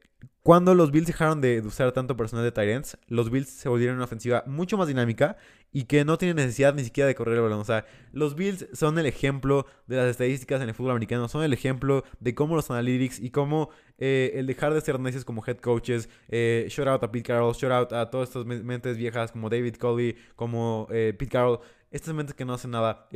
cuando los Bills dejaron de usar tanto personal de Tyrants, los Bills se volvieron una ofensiva mucho más dinámica y que no tiene necesidad ni siquiera de correr el balón. O sea, los Bills son el ejemplo de las estadísticas en el fútbol americano, son el ejemplo de cómo los analytics y cómo eh, el dejar de ser necios como head coaches, eh, shout out a Pete Carroll, shout out a todas estas mentes viejas como David Coley, como eh, Pete Carroll, estas mentes que no hacen nada,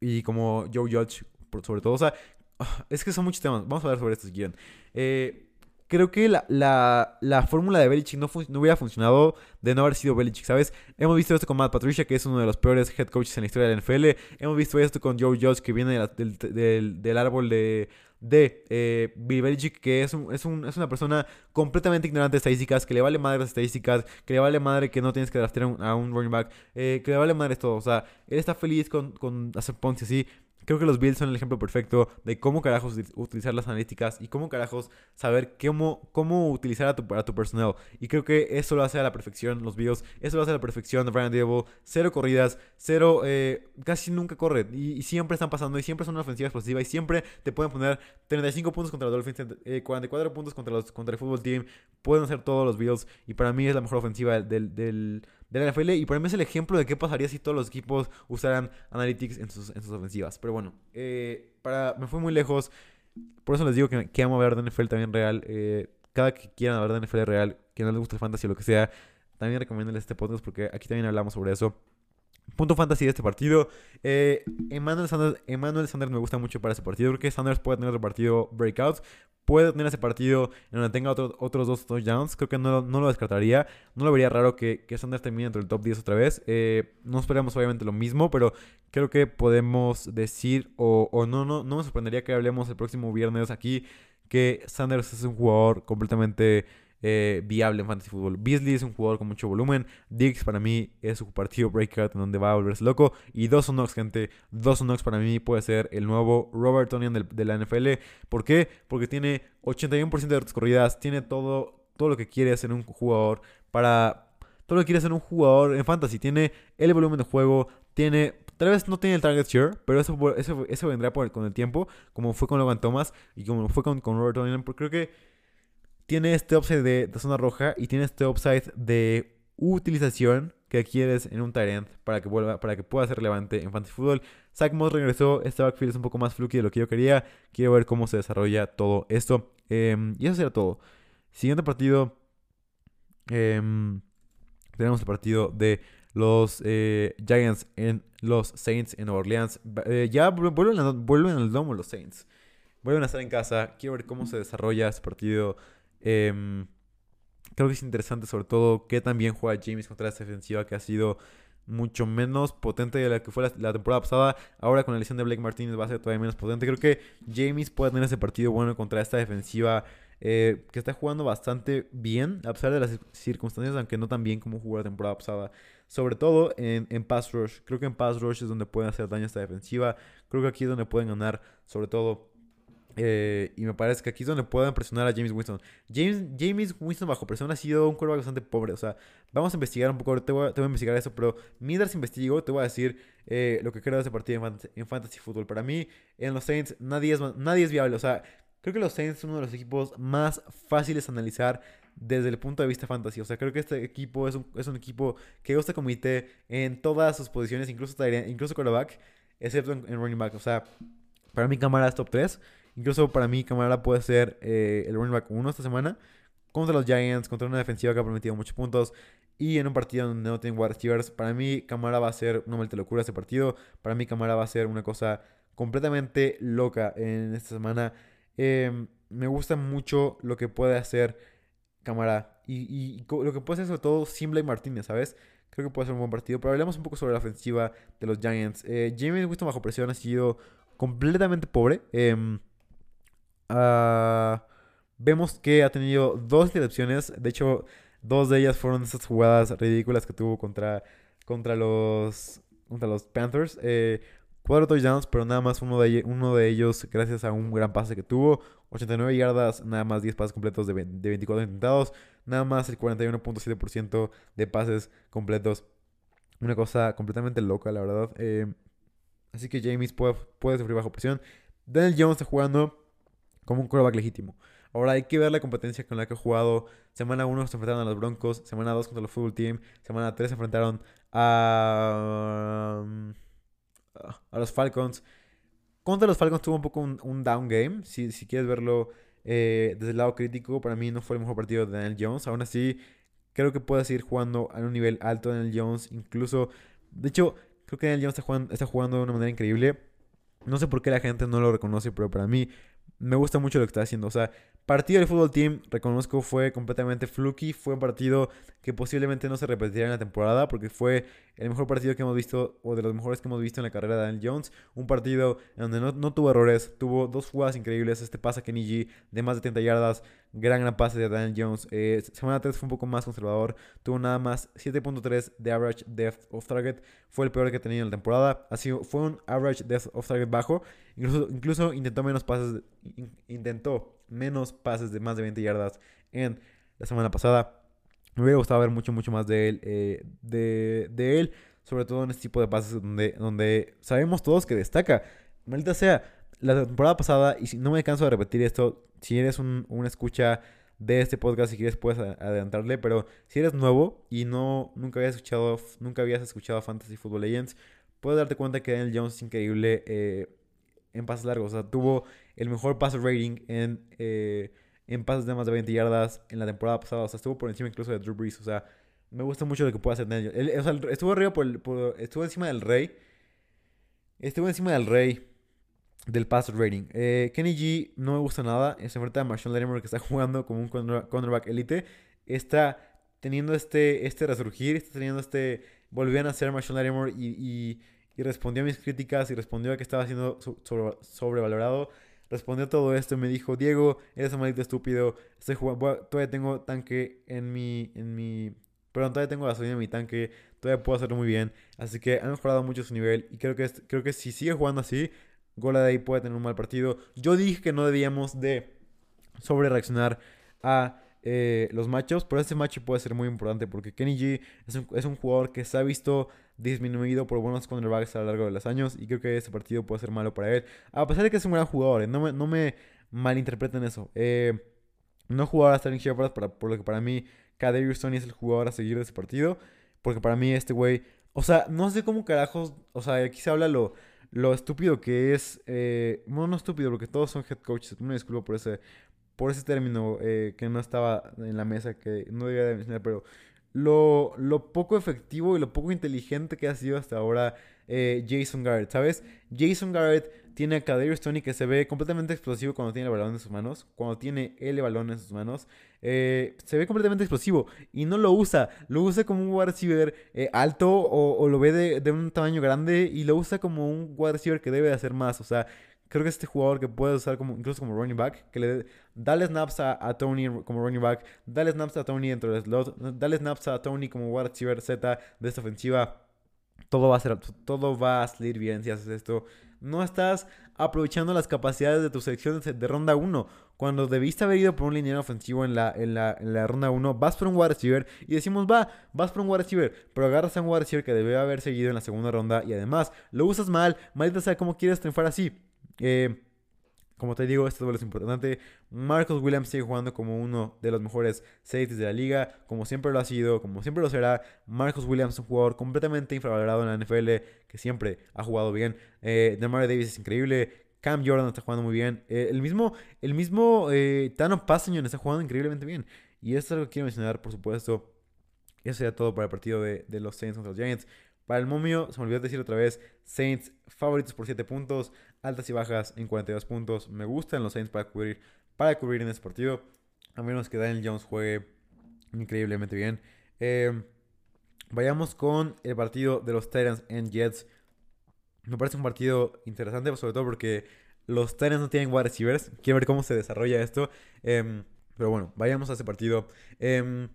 y como Joe Judge, sobre todo. O sea, ah, es que son muchos temas. Vamos a hablar sobre esto si quieren. Eh, creo que la, la, la fórmula de Belichick no, no, hubiera funcionado de no haber sido Belichick, ¿sabes? Hemos visto esto con Matt Patricia, que es uno de los peores head coaches en la historia de la NFL. Hemos visto esto con Joe Judge, que viene del, del, del, árbol de, de eh, Bill Belichick, que es, un, es, un, es, una persona completamente ignorante de estadísticas, que le vale madre las estadísticas, que le vale madre que no tienes que draftear a un, running back, eh, que le vale madre todo. O sea, él está feliz con, con hacer Ponce así. Creo que los Bills son el ejemplo perfecto de cómo carajos utilizar las analíticas y cómo carajos saber cómo, cómo utilizar a tu, a tu personal. Y creo que eso lo hace a la perfección los Bills. Eso lo hace a la perfección de Brian Dable. Cero corridas, cero, eh, casi nunca corre. Y, siempre están pasando y siempre son una ofensiva explosiva y siempre te pueden poner 35 puntos contra los Dolphins, 44 eh, puntos contra, los, contra el fútbol team. Pueden hacer todos los Bills y para mí es la mejor ofensiva del, del de la NFL. Y mí es el ejemplo de qué pasaría si todos los equipos usaran Analytics en sus, en sus ofensivas. Pero bueno, eh, para, me fui muy lejos. Por eso les digo que, que amo ver de NFL también real. Eh, cada que quieran ver de NFL real, que no les guste el fantasy o lo que sea, también recomiendo este podcast porque aquí también hablamos sobre eso. Punto fantasy de este partido. Eh, Emmanuel, Sanders, Emmanuel Sanders me gusta mucho para ese partido. Creo que Sanders puede tener otro partido breakouts puede tener ese partido en donde tenga otros dos touchdowns. Creo que no, no, lo descartaría. No lo vería raro que, que Sanders termine entre el top 10 otra vez. Eh, no esperamos obviamente lo mismo, pero creo que podemos decir, o, o no, no, no me sorprendería que hablemos el próximo viernes aquí, que Sanders es un jugador completamente eh, viable en fantasy fútbol. Beasley es un jugador con mucho volumen. Diggs para mí es su partido breakout en donde va a volverse loco. Y Dawson Knox, gente. Dawson Knox para mí puede ser el nuevo Robert Tonian de, la NFL. ¿Por qué? Porque tiene 81% de corridas. Tiene todo, todo lo que quiere hacer un jugador para... Todo lo que quiere hacer un jugador en fantasy. Tiene el volumen de juego. Tiene Tal vez no tiene el target share, pero eso, eso, eso vendrá con el tiempo, como fue con Logan Thomas y como fue con, con Robert Tonian. Porque creo que tiene este upside de, zona roja y tiene este upside de utilización que quieres en un Tyrant para que vuelva, para que pueda ser relevante en Fantasy Football. Zach Moss regresó, este backfield es un poco más fluky de lo que yo quería. Quiero ver cómo se desarrolla todo esto. Em, y eso será todo. Siguiente partido. Em, tenemos el partido de los eh, Giants en los Saints en Nueva Orleans. Eh, ya vuelven, vuelven al domo los Saints. Vuelven a estar en casa. Quiero ver cómo se desarrolla este partido. Em, creo que es interesante sobre todo que también juega James contra esta defensiva que ha sido mucho menos potente de la que fue la, temporada pasada. Ahora con la lesión de Blake Martínez va a ser todavía menos potente. Creo que James puede tener ese partido bueno contra esta defensiva eh, que está jugando bastante bien, a pesar de las circunstancias, aunque no tan bien como jugó la temporada pasada. Sobre todo en, en pass rush. Creo que en pass rush es donde pueden hacer daño a esta defensiva. Creo que aquí es donde pueden ganar, sobre todo eh, y me parece que aquí es donde pueden presionar a James Winston. James, James Winston bajo presión ha sido un cuervo bastante pobre. O sea, vamos a investigar un poco. Te voy a, te voy a investigar eso. Pero mientras investigo, te voy a decir eh, lo que creo de ese partido en fantasy, Football. Para mí, en los Saints, nadie es, nadie es viable. O sea, creo que los Saints son uno de los equipos más fáciles de analizar desde el punto de vista fantasy. O sea, creo que este equipo es un, es un equipo que gusta comité en todas sus posiciones, incluso, incluso quarterback, excepto en, en running back. O sea, para mí, cámara es top 3. Incluso para mí, Camara puede ser eh, el running back 1 esta semana. Contra los Giants, contra una defensiva que ha prometido muchos puntos. Y en un partido donde no tienen wide receivers. Para mí, Camara va a ser una vuelta locura este partido. Para mí, Camara va a ser una cosa completamente loca en esta semana. Em, me gusta mucho lo que puede hacer Camara. Y, lo que puede hacer sobre todo Simble y Martínez, ¿sabes? Creo que puede ser un buen partido. Pero hablemos un poco sobre la ofensiva de los Giants. Eh, James Winston bajo presión ha sido completamente pobre. Eh, Uh, vemos que ha tenido dos intercepciones. De hecho, dos de ellas fueron esas jugadas ridículas que tuvo contra, contra, los, contra los Panthers. Eh, cuatro touchdowns, pero nada más uno de, uno de ellos gracias a un gran pase que tuvo. 89 yardas, nada más 10 pases completos de, de 24 intentados. Nada más el 41.7% de pases completos. Una cosa completamente loca, la verdad. Eh, así que James puede, puede sufrir bajo presión. Daniel Jones está jugando como un quarterback legítimo. Ahora hay que ver la competencia con la que ha jugado. Semana 1 se enfrentaron a los Broncos, semana 2 contra el Football Team, semana 3 se enfrentaron a, a los Falcons. Contra los Falcons tuvo un poco un, down game, si, si quieres verlo eh, desde el lado crítico. Para mí no fue el mejor partido de Daniel Jones. Aún así, creo que puede seguir jugando a un nivel alto Daniel Jones. Incluso, de hecho, creo que Daniel Jones está jugando, está jugando de una manera increíble. No sé por qué la gente no lo reconoce, pero para mí me gusta mucho lo que está haciendo. O sea, Partido del fútbol team, reconozco, fue completamente fluky. Fue un partido que posiblemente no se repetirá en la temporada porque fue el mejor partido que hemos visto o de los mejores que hemos visto en la carrera de Daniel Jones. Un partido en donde no, tuvo errores, tuvo dos jugadas increíbles. Este pase Kenny G de más de 30 yardas, gran gran pase de Daniel Jones. Eh, semana 3 fue un poco más conservador, tuvo nada más 7.3 de average depth of target. Fue el peor que tenía en la temporada. Así fue un average depth of target bajo. Incluso, incluso intentó menos pases, intentó menos pases de más de 20 yardas en la semana pasada. Me hubiera gustado ver mucho, mucho más de él, eh, de, él, sobre todo en este tipo de pases donde, donde sabemos todos que destaca. Maldita sea, la temporada pasada, y si no me canso de repetir esto, si eres un, escucha de este podcast, si quieres puedes adelantarle, pero si eres nuevo y no nunca habías escuchado, nunca habías escuchado Fantasy Football Legends, puedes darte cuenta que Daniel Jones es increíble eh, en pases largos. O sea, tuvo el mejor pass rating en, eh, en pases de más de 20 yardas en la temporada pasada. O sea, estuvo por encima incluso de Drew Brees. O sea, me gusta mucho lo que puede hacer Daniel. Él, o sea, estuvo arriba por, Estuvo encima del rey. Estuvo encima del rey del pass rating. Eh, Kenny G no me gusta nada. Se enfrenta a Marshall Lattimore que está [LAUGHS] jugando como un cornerback elite. Está teniendo este, este resurgir. Está teniendo este... Volvían a ser Marshall Lattimore y, y, respondió a mis críticas y respondió a que estaba siendo sobrevalorado respondió todo esto y me dijo, Diego, eres un maldito estúpido, todavía tengo tanque en mi, en mi, perdón, todavía tengo gasolina en mi tanque, todavía puedo hacerlo muy bien, así que ha mejorado mucho su nivel y creo que, creo que si sigue jugando así, ahí puede tener un mal partido. Yo dije que no debíamos de sobre reaccionar a eh, los matchups, pero este match puede ser muy importante porque Kenny G es un jugador que se ha visto disminuido por buenos cornerbacks a lo largo de los años y creo que este partido puede ser malo para él. A pesar de que es un gran jugador, ¿eh? no, me, no me malinterpreten eso. Eh, no jugar a Sterling Shepard para, por lo que para mí Kadarius Tony es el jugador a seguir de ese partido. Porque para mí este güey, o sea, no sé cómo carajos, o sea, aquí se habla lo, lo estúpido que es, eh, no, no estúpido, porque todos son head coaches, me disculpo por ese, por ese término eh, que no estaba en la mesa, que no debía de mencionar, pero lo, lo, poco efectivo y lo poco inteligente que ha sido hasta ahora eh, Jason Garrett, ¿sabes? Jason Garrett tiene a Kadarius Tony que se ve completamente explosivo cuando tiene el balón en sus manos, cuando tiene el balón en sus manos, eh, se ve completamente explosivo y no lo usa, lo usa como un wide receiver eh, alto o, lo ve de, de, un tamaño grande y lo usa como un wide receiver que debe hacer más, o sea, creo que este jugador que puede usar como, incluso como running back, que le dale snaps a, Tony como running back, dale snaps a Tony dentro del slot, dale snaps a Tony como wide receiver Z de esta ofensiva. Todo va a ser, todo va a salir bien si haces esto. No estás aprovechando las capacidades de tus selecciones de ronda 1. Cuando debiste haber ido por un lineal ofensivo en la, en la, ronda 1, vas por un wide receiver y decimos, va, vas por un wide receiver, pero agarras a un wide receiver que debe haber seguido en la segunda ronda y además lo usas mal, maldita sea cómo quieres triunfar así. Eh, como te digo, esto es importante. Marcos Williams sigue jugando como uno de los mejores safeties de la liga, como siempre lo ha sido, como siempre lo será. Marcos Williams es un jugador completamente infravalorado en la NFL, que siempre ha jugado bien. Eh, Demar Davis es increíble. Cam Jordan está jugando muy bien. Eh, el mismo, el mismo eh, Tano Passañon está jugando increíblemente bien. Y esto es lo que quiero mencionar, por supuesto. Eso sería todo para el partido de, de los Saints contra los Giants. Para el momio, se me olvidó decir otra vez, Saints favoritos por 7 puntos, altas y bajas en 42 puntos. Me gustan los Saints para cubrir, para cubrir en este partido. A menos que Daniel Jones juegue increíblemente bien. Eh, vayamos con el partido de los Titans en Jets. Me parece un partido interesante, sobre todo porque los Titans no tienen wide receivers. Quiero ver cómo se desarrolla esto. Em, pero bueno, vayamos a ese partido. Em,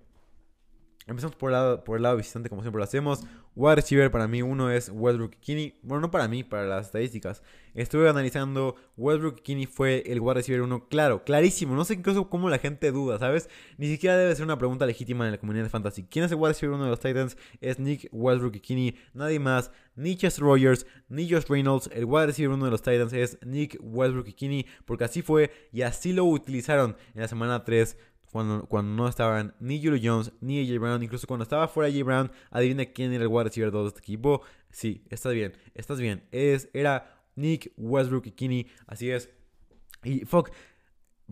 Empezamos por el, lado, por el lado visitante, como siempre lo hacemos. Wide receiver para mí, uno es Westbrook Kinney. Bueno, no para mí, para las estadísticas. Estuve analizando. Westbrook Kinney fue el wide receiver uno, claro, clarísimo. No sé incluso cómo la gente duda, ¿sabes? Ni siquiera debe ser una pregunta legítima en la comunidad de fantasy. ¿Quién es el wide receiver uno de los Titans? Es Nick Westbrook Kinney. Nadie más. Ni Chess Rogers, ni Josh Reynolds. El wide receiver uno de los Titans es Nick Westbrook Kinney. Porque así fue y así lo utilizaron en la semana 3 cuando, cuando no estaban ni Julio Jones ni AJ Brown. Incluso cuando estaba fuera AJ Brown, adivina quién era el wide receiver 2 de este equipo. Sí, estás bien, estás bien. Es, era Nick Westbrook y Kinney, así es. Y fuck,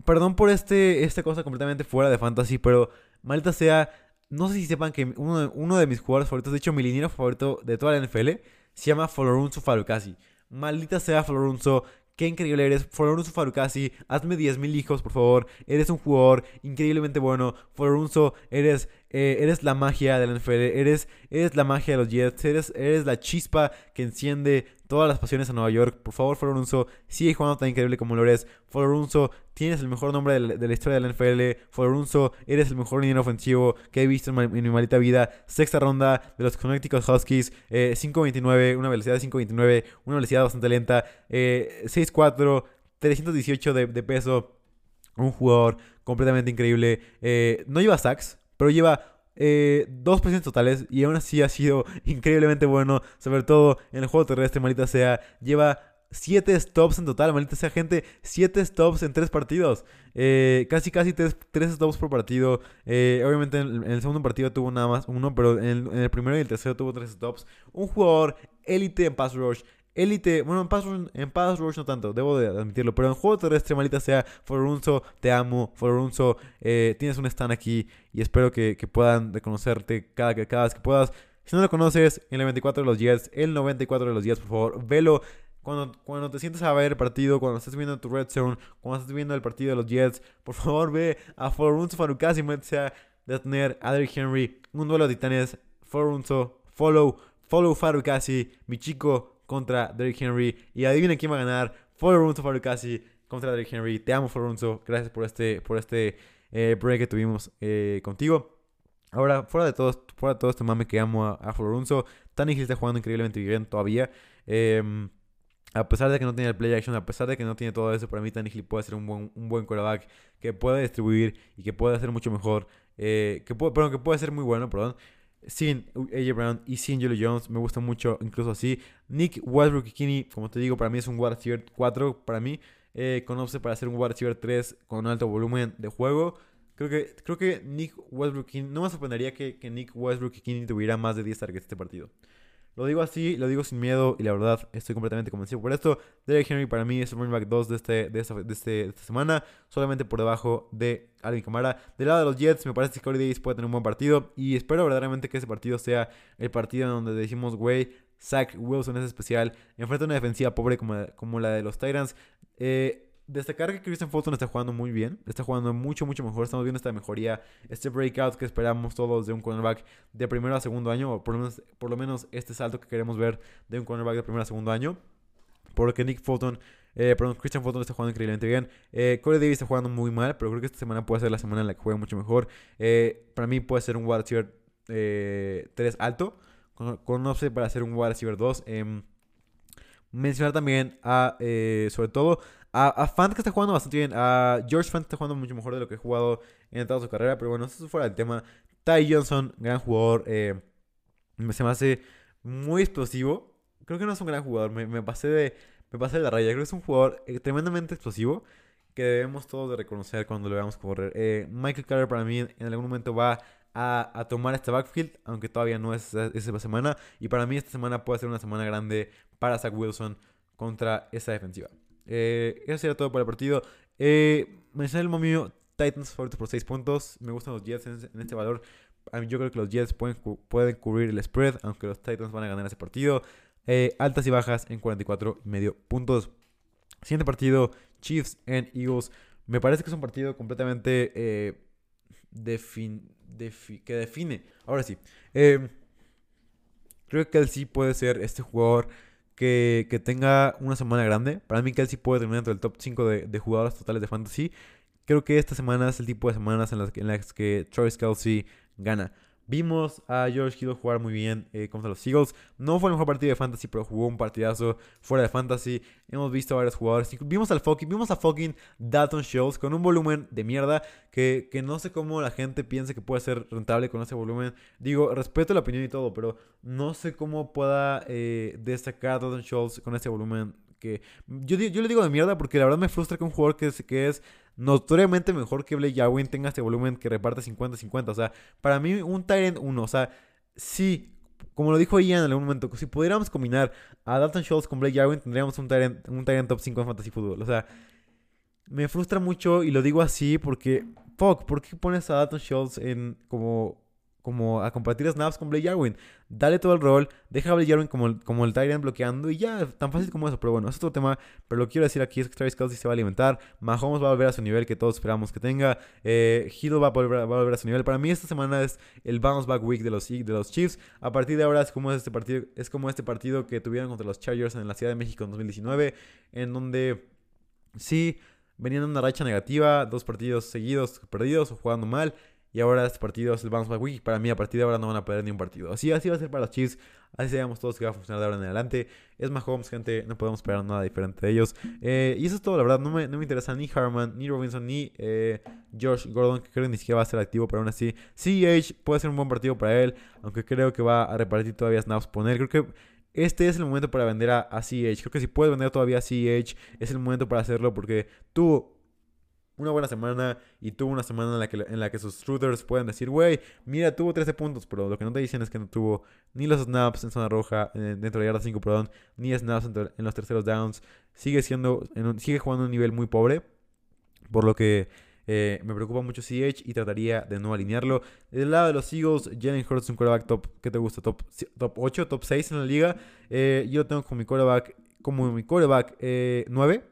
perdón por este, esta cosa completamente fuera de fantasy, pero maldita sea, no sé si sepan que uno, uno de mis jugadores favoritos, de hecho mi liniero favorito de toda la NFL, se llama Florunzo Falcasi. Maldita sea Florunzo, qué increíble eres. Forunso Farukasi, hazme 10.000 hijos, por favor. Eres un jugador increíblemente bueno. Forunso, eres, eh, eres la magia del NFL. Eres, eres la magia de los Jets. Eres, eres la chispa que enciende todas las pasiones a Nueva York. Por favor, Forunso, sigue jugando tan increíble como lo eres. Forunso, tienes el mejor nombre de la, historia de la NFL. Forunso, eres el mejor línea ofensivo que he visto en mi, maldita vida. Sexta ronda de los Connecticut Huskies. 5.29, eh, una velocidad de 5.29, una velocidad bastante lenta. 6.4, eh, 318 de, de, peso. Un jugador completamente increíble. Eh, no lleva sacks, pero lleva eh, dos presiones totales y aún así ha sido [LAUGHS] increíblemente bueno, sobre todo en el juego terrestre, maldita sea. Lleva 7 stops en total, maldita sea gente, 7 stops en 3 partidos. Eh, casi, casi 3, stops por partido. Eh, obviamente en, el segundo partido tuvo nada más uno, pero en, en el primero y el tercero tuvo 3 stops. Un jugador élite en pass rush Élite, bueno, en Pass, Rush, en Pass Rush no tanto, debo de admitirlo, pero en juego terrestre, malita sea, Forunzo, te amo, Forunzo, eh, tienes un stand aquí y espero que, puedan reconocerte cada, cada vez que puedas. Si no lo conoces, el 94 de los Jets, el 94 de los Jets, por favor, velo. Cuando, cuando te sientes a ver el partido, cuando estés viendo tu red zone, cuando estés viendo el partido de los Jets, por favor ve a Forunzo Farukasi, sea de tener a Henry, un duelo de titanes, Forunzo, follow, follow Farukasi, mi chico, contra Derrick Henry. Y adivinen quién va a ganar. Forunzo Farukasi contra Derrick Henry. Te amo, Forunzo. Gracias por este, por este eh, break que tuvimos eh, contigo. Ahora, fuera de todo, fuera de todo este mame que amo a, a Forunzo, Tannehill está jugando increíblemente bien todavía. Em, a pesar de que no tiene el play action, a pesar de que no tiene todo eso, para mí Tannehill puede ser un buen, un buen quarterback que puede distribuir y que puede hacer mucho mejor. Eh, que puede, perdón, que puede ser muy bueno, perdón sin AJ Brown y sin Julio Jones. Me gusta mucho, incluso así. Nick Westbrook Kini, como te digo, para mí es un wide receiver 4. Para mí, eh, conoce para ser un wide receiver 3 con alto volumen de juego. Creo que, creo que Nick Westbrook no me sorprendería que, que Nick Westbrook Kini tuviera más de 10 targets este partido. Lo digo así, lo digo sin miedo y la verdad estoy completamente convencido por esto. Derek Henry para mí es el running back 2 de, este, de, esta, de, este, esta semana, solamente por debajo de Alvin Kamara. Del lado de los Jets, me parece que Corey Davis puede tener un buen partido y espero verdaderamente que ese partido sea el partido en donde decimos, güey, Zach Wilson es especial, enfrenta una defensiva pobre como, como la de los Titans. Eh, destacar que Christian Fulton está jugando muy bien, está jugando mucho, mucho mejor. Estamos viendo esta mejoría, este breakout que esperamos todos de un cornerback de primero a segundo año, o por lo menos, por lo menos este salto que queremos ver de un cornerback de primero a segundo año. Porque Nick Fulton, eh, perdón, Christian Fulton está jugando increíblemente bien. Eh, Corey Davis está jugando muy mal, pero creo que esta semana puede ser la semana en la que juegue mucho mejor. Eh, para mí puede ser un wide receiver 3 eh, alto, con, con un para hacer un wide receiver 2. Em, mencionar también a, sobre todo, a, a Fant que está jugando bastante bien. A George Fant está jugando mucho mejor de lo que ha jugado en toda su carrera. Pero bueno, eso fuera del tema. Ty Johnson, gran jugador. Eh, se me hace muy explosivo. Creo que no es un gran jugador. Me, pasé, de, me pasé de la raya. Creo que es un jugador eh, tremendamente explosivo. Que debemos todos de reconocer cuando lo veamos correr. Eh, Michael Carter para mí en algún momento va a, a, tomar este backfield, aunque todavía no es esa semana. Y para mí esta semana puede ser una semana grande para Zach Wilson contra esa defensiva. Eh, eso sería todo para el partido. Eh, mencioné el momio Titans favoritos por 6 puntos. Me gustan los Jets en, este valor. Yo creo que los Jets pueden, pueden cubrir el spread, aunque los Titans van a ganar ese partido. Eh, altas y bajas en 44 y medio puntos. Siguiente partido, Chiefs and Eagles. Me parece que es un partido completamente eh, que define. Ahora sí. Creo que él sí puede ser este jugador que, tenga una semana grande. Para mí, Kelsey puede terminar entre el top 5 de, de jugadores totales de fantasy. Creo que esta semana es el tipo de semanas en las, en las que Travis Kelsey gana. Vimos a George Kittle jugar muy bien eh, contra los Eagles. No fue el mejor partido de fantasy, pero jugó un partidazo fuera de fantasy. Hemos visto a varios jugadores. Vimos al fucking, vimos a fucking Dalton Schultz con un volumen de mierda que, que, no sé cómo la gente piensa que puede ser rentable con ese volumen. Digo, respeto la opinión y todo, pero no sé cómo pueda eh, destacar Dalton Schultz con ese volumen que yo, yo le digo de mierda porque la verdad me frustra que un jugador que es, que es notoriamente mejor que Blake Jarwin tenga este volumen que reparte 50-50. O sea, para mí un Tyrant 1, o sea, sí, como lo dijo Ian en algún momento, si pudiéramos combinar a Dalton Schultz con Blake Jarwin, tendríamos un Tyrant, un top 5 en Fantasy Football. O sea, me frustra mucho y lo digo así porque, fuck, ¿por qué pones a Dalton Schultz en como como a compartir snaps con Blake Jarwin. Dale todo el rol, deja a Blake Jarwin como, el, como el Tyrant bloqueando y ya, tan fácil como eso. Pero bueno, es otro tema. Pero lo que quiero decir aquí es que Travis Kelsey se va a alimentar. Mahomes va a volver a su nivel que todos esperamos que tenga. Eh, Hill va a, volver, va a volver a su nivel. Para mí esta semana es el bounce back week de los, de los Chiefs. A partir de ahora es como este partido, es como este partido que tuvieron contra los Chargers en la Ciudad de México en 2019. En donde sí venían en una racha negativa, dos partidos seguidos perdidos o jugando mal. Y ahora este partido es el bounce back week. Para mí, a partir de ahora no van a perder ni un partido. Así, así va a ser para los Chiefs. Así sabemos todos que va a funcionar de ahora en adelante. Es Mahomes, gente. No podemos esperar nada diferente de ellos. Eh, y eso es todo, la verdad. No me, no me interesa ni Harman, ni Robinson, ni eh, Josh Gordon, que creo que ni siquiera va a ser activo. Pero aún así, CH puede ser un buen partido para él. Aunque creo que va a repartir todavía snaps poner. Creo que este es el momento para vender a, a CH. Creo que si puedes vender todavía a CH, es el momento para hacerlo porque tú una buena semana y tuvo una semana en la que, en la que sus shooters pueden decir, güey, mira, tuvo 13 puntos, pero lo que no te dicen es que no tuvo ni los snaps en zona roja, eh, dentro de yarda 5, perdón, ni snaps en, los terceros downs. Sigue siendo, sigue jugando a un nivel muy pobre, por lo que eh, me preocupa mucho CH y trataría de no alinearlo. Del lado de los Eagles, Jalen Hurts un quarterback top, ¿qué te gusta? Top, top 8, top 6 en la liga. Eh, yo tengo como mi quarterback, como mi quarterback 9.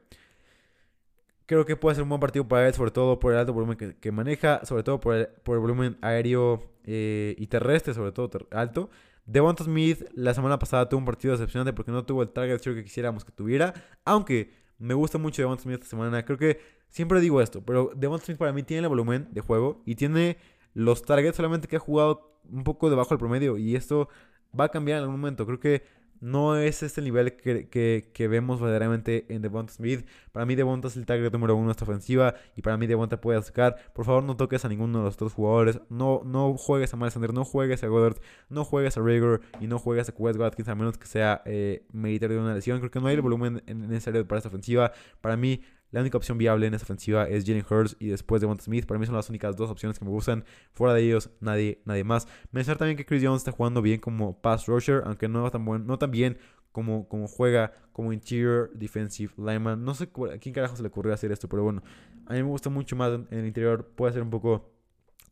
Creo que puede ser un buen partido para él, sobre todo por el alto volumen que, maneja, sobre todo por el, por el volumen aéreo eh, y terrestre, sobre todo alto. Devonta Smith la semana pasada tuvo un partido decepcionante porque no tuvo el target que quisiéramos que tuviera. Aunque me gusta mucho Devonta Smith esta semana. Creo que siempre digo esto, pero Devonta Smith para mí tiene el volumen de juego y tiene los targets solamente que ha jugado un poco debajo del promedio. Y esto va a cambiar en algún momento. Creo que no es este nivel que, que, vemos verdaderamente en Devonta Smith. Para mí Devonta es el target número uno de esta ofensiva y para mí Devonta puede sacar. Por favor no toques a ninguno de los otros jugadores. No, no juegues a Miles Sanders, no juegues a Goddard, no juegues a Rager y no juegues a Wes Watkins a menos que sea eh, meritorio de una lesión. Creo que no hay el volumen necesario para esta ofensiva. Para mí la única opción viable en esta ofensiva es Jalen Hurts y después de Devonta Smith. Para mí son las únicas dos opciones que me gustan. Fuera de ellos, nadie, nadie más. Mencionar también que Chris Jones está jugando bien como pass rusher, aunque no tan, no tan bien como, como juega como interior defensive lineman. No sé a quién carajo se le ocurrió hacer esto, pero bueno, a mí me gusta mucho más en el interior. Puede ser un poco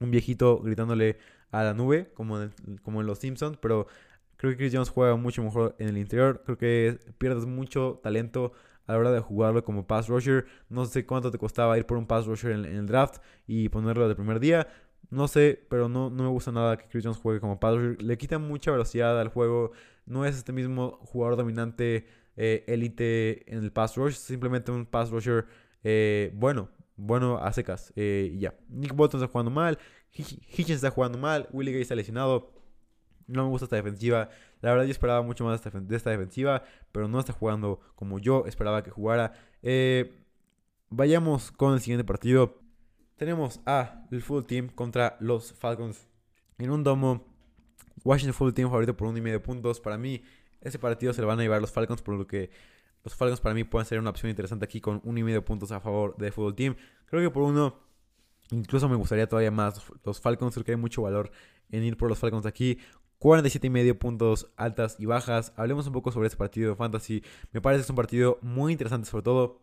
un viejito gritándole a la nube, como en, como en los Simpsons, pero creo que Chris Jones juega mucho mejor en el interior. Creo que pierdes mucho talento a la hora de jugarlo como pass rusher. No sé cuánto te costaba ir por un pass rusher en, el draft y ponerlo del primer día. No sé, pero no, no me gusta nada que Chris Jones juegue como pass rusher. Le quita mucha velocidad al juego. No es este mismo jugador dominante élite eh, en el pass rush. Simplemente un pass rusher eh, bueno. Bueno a secas. Eh, ya. Nick Bolton está jugando mal. Hitchens está jugando mal. Willie Gay está lesionado. No me gusta esta defensiva. La verdad yo esperaba mucho más de esta defensiva, pero no está jugando como yo esperaba que jugara. Eh, vayamos con el siguiente partido. Tenemos a el full team contra los Falcons en un domo. Washington full team favorito por uno y medio puntos. Para mí, ese partido se lo van a llevar los Falcons, por lo que los Falcons para mí pueden ser una opción interesante aquí con uno y medio puntos a favor de full team. Creo que por uno, incluso me gustaría todavía más los Falcons. Creo que hay mucho valor en ir por los Falcons aquí. 47 y medio puntos altas y bajas. Hablemos un poco sobre este partido de fantasy. Me parece que es un partido muy interesante, sobre todo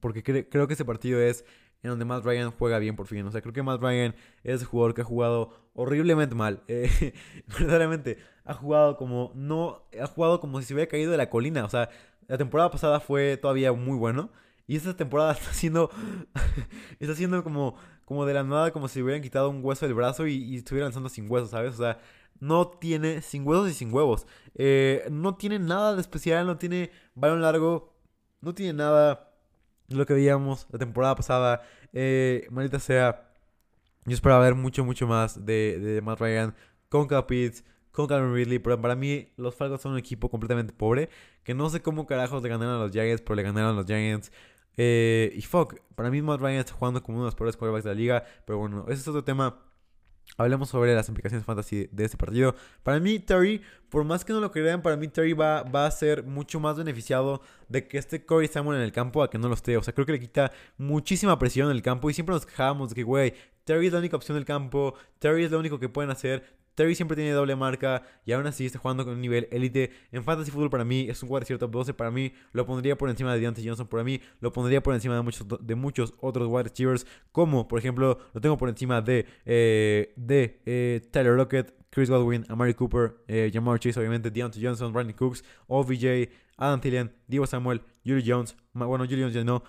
porque creo que este partido es en donde Matt Ryan juega bien por fin. O sea, creo que Matt Ryan es el jugador que ha jugado horriblemente mal. [LAUGHS] Eh, verdaderamente, ha jugado como no, ha jugado como si se hubiera caído de la colina. O sea, la temporada pasada fue todavía muy bueno. Y esta temporada [LAUGHS] está siendo, [LAUGHS] está siendo como, como de la nada, como si hubieran quitado un hueso del brazo y, y estuviera lanzando sin hueso, ¿sabes? O sea, no tiene, sin huesos y sin huevos, eh, no tiene nada de especial, no tiene balón largo, no tiene nada de lo que veíamos la temporada pasada. Eh, maldita sea, yo esperaba ver mucho, mucho más de, de Matt Ryan con Capitz, con Calvin Ridley, pero para mí los Falcons son un equipo completamente pobre, que no sé cómo carajos le ganaron a los Giants, pero le ganaron a los Giants. Eh, y fuck, para mí Matt Ryan está jugando como uno de los peores quarterbacks de la liga, pero bueno, ese es otro tema Hablemos sobre las implicaciones fantasy de este partido. Para mí, Terry, por más que no lo crean, para mí Terry va, a ser mucho más beneficiado de que esté Corey Samuel en el campo a que no lo esté. O sea, creo que le quita muchísima presión en el campo y siempre nos quejábamos de que, güey, Terry es la única opción del campo, Terry es lo único que pueden hacer. Terry siempre tiene doble marca y aún así está jugando con un nivel élite. En Fantasy Football para mí es un wide top 12. Para mí lo pondría por encima de Deontay Johnson. Para mí lo pondría por encima de muchos, de muchos otros wide receivers. Como por ejemplo lo tengo por encima de, eh, de eh, Tyler Lockett, Chris Godwin, Amari Cooper, eh, Jamar Chase, obviamente, Deontay Johnson, Randy Cooks, OVJ, Adam Thielen, Divo Samuel, Yuri Jones. Bueno, Yuri Jones ya no.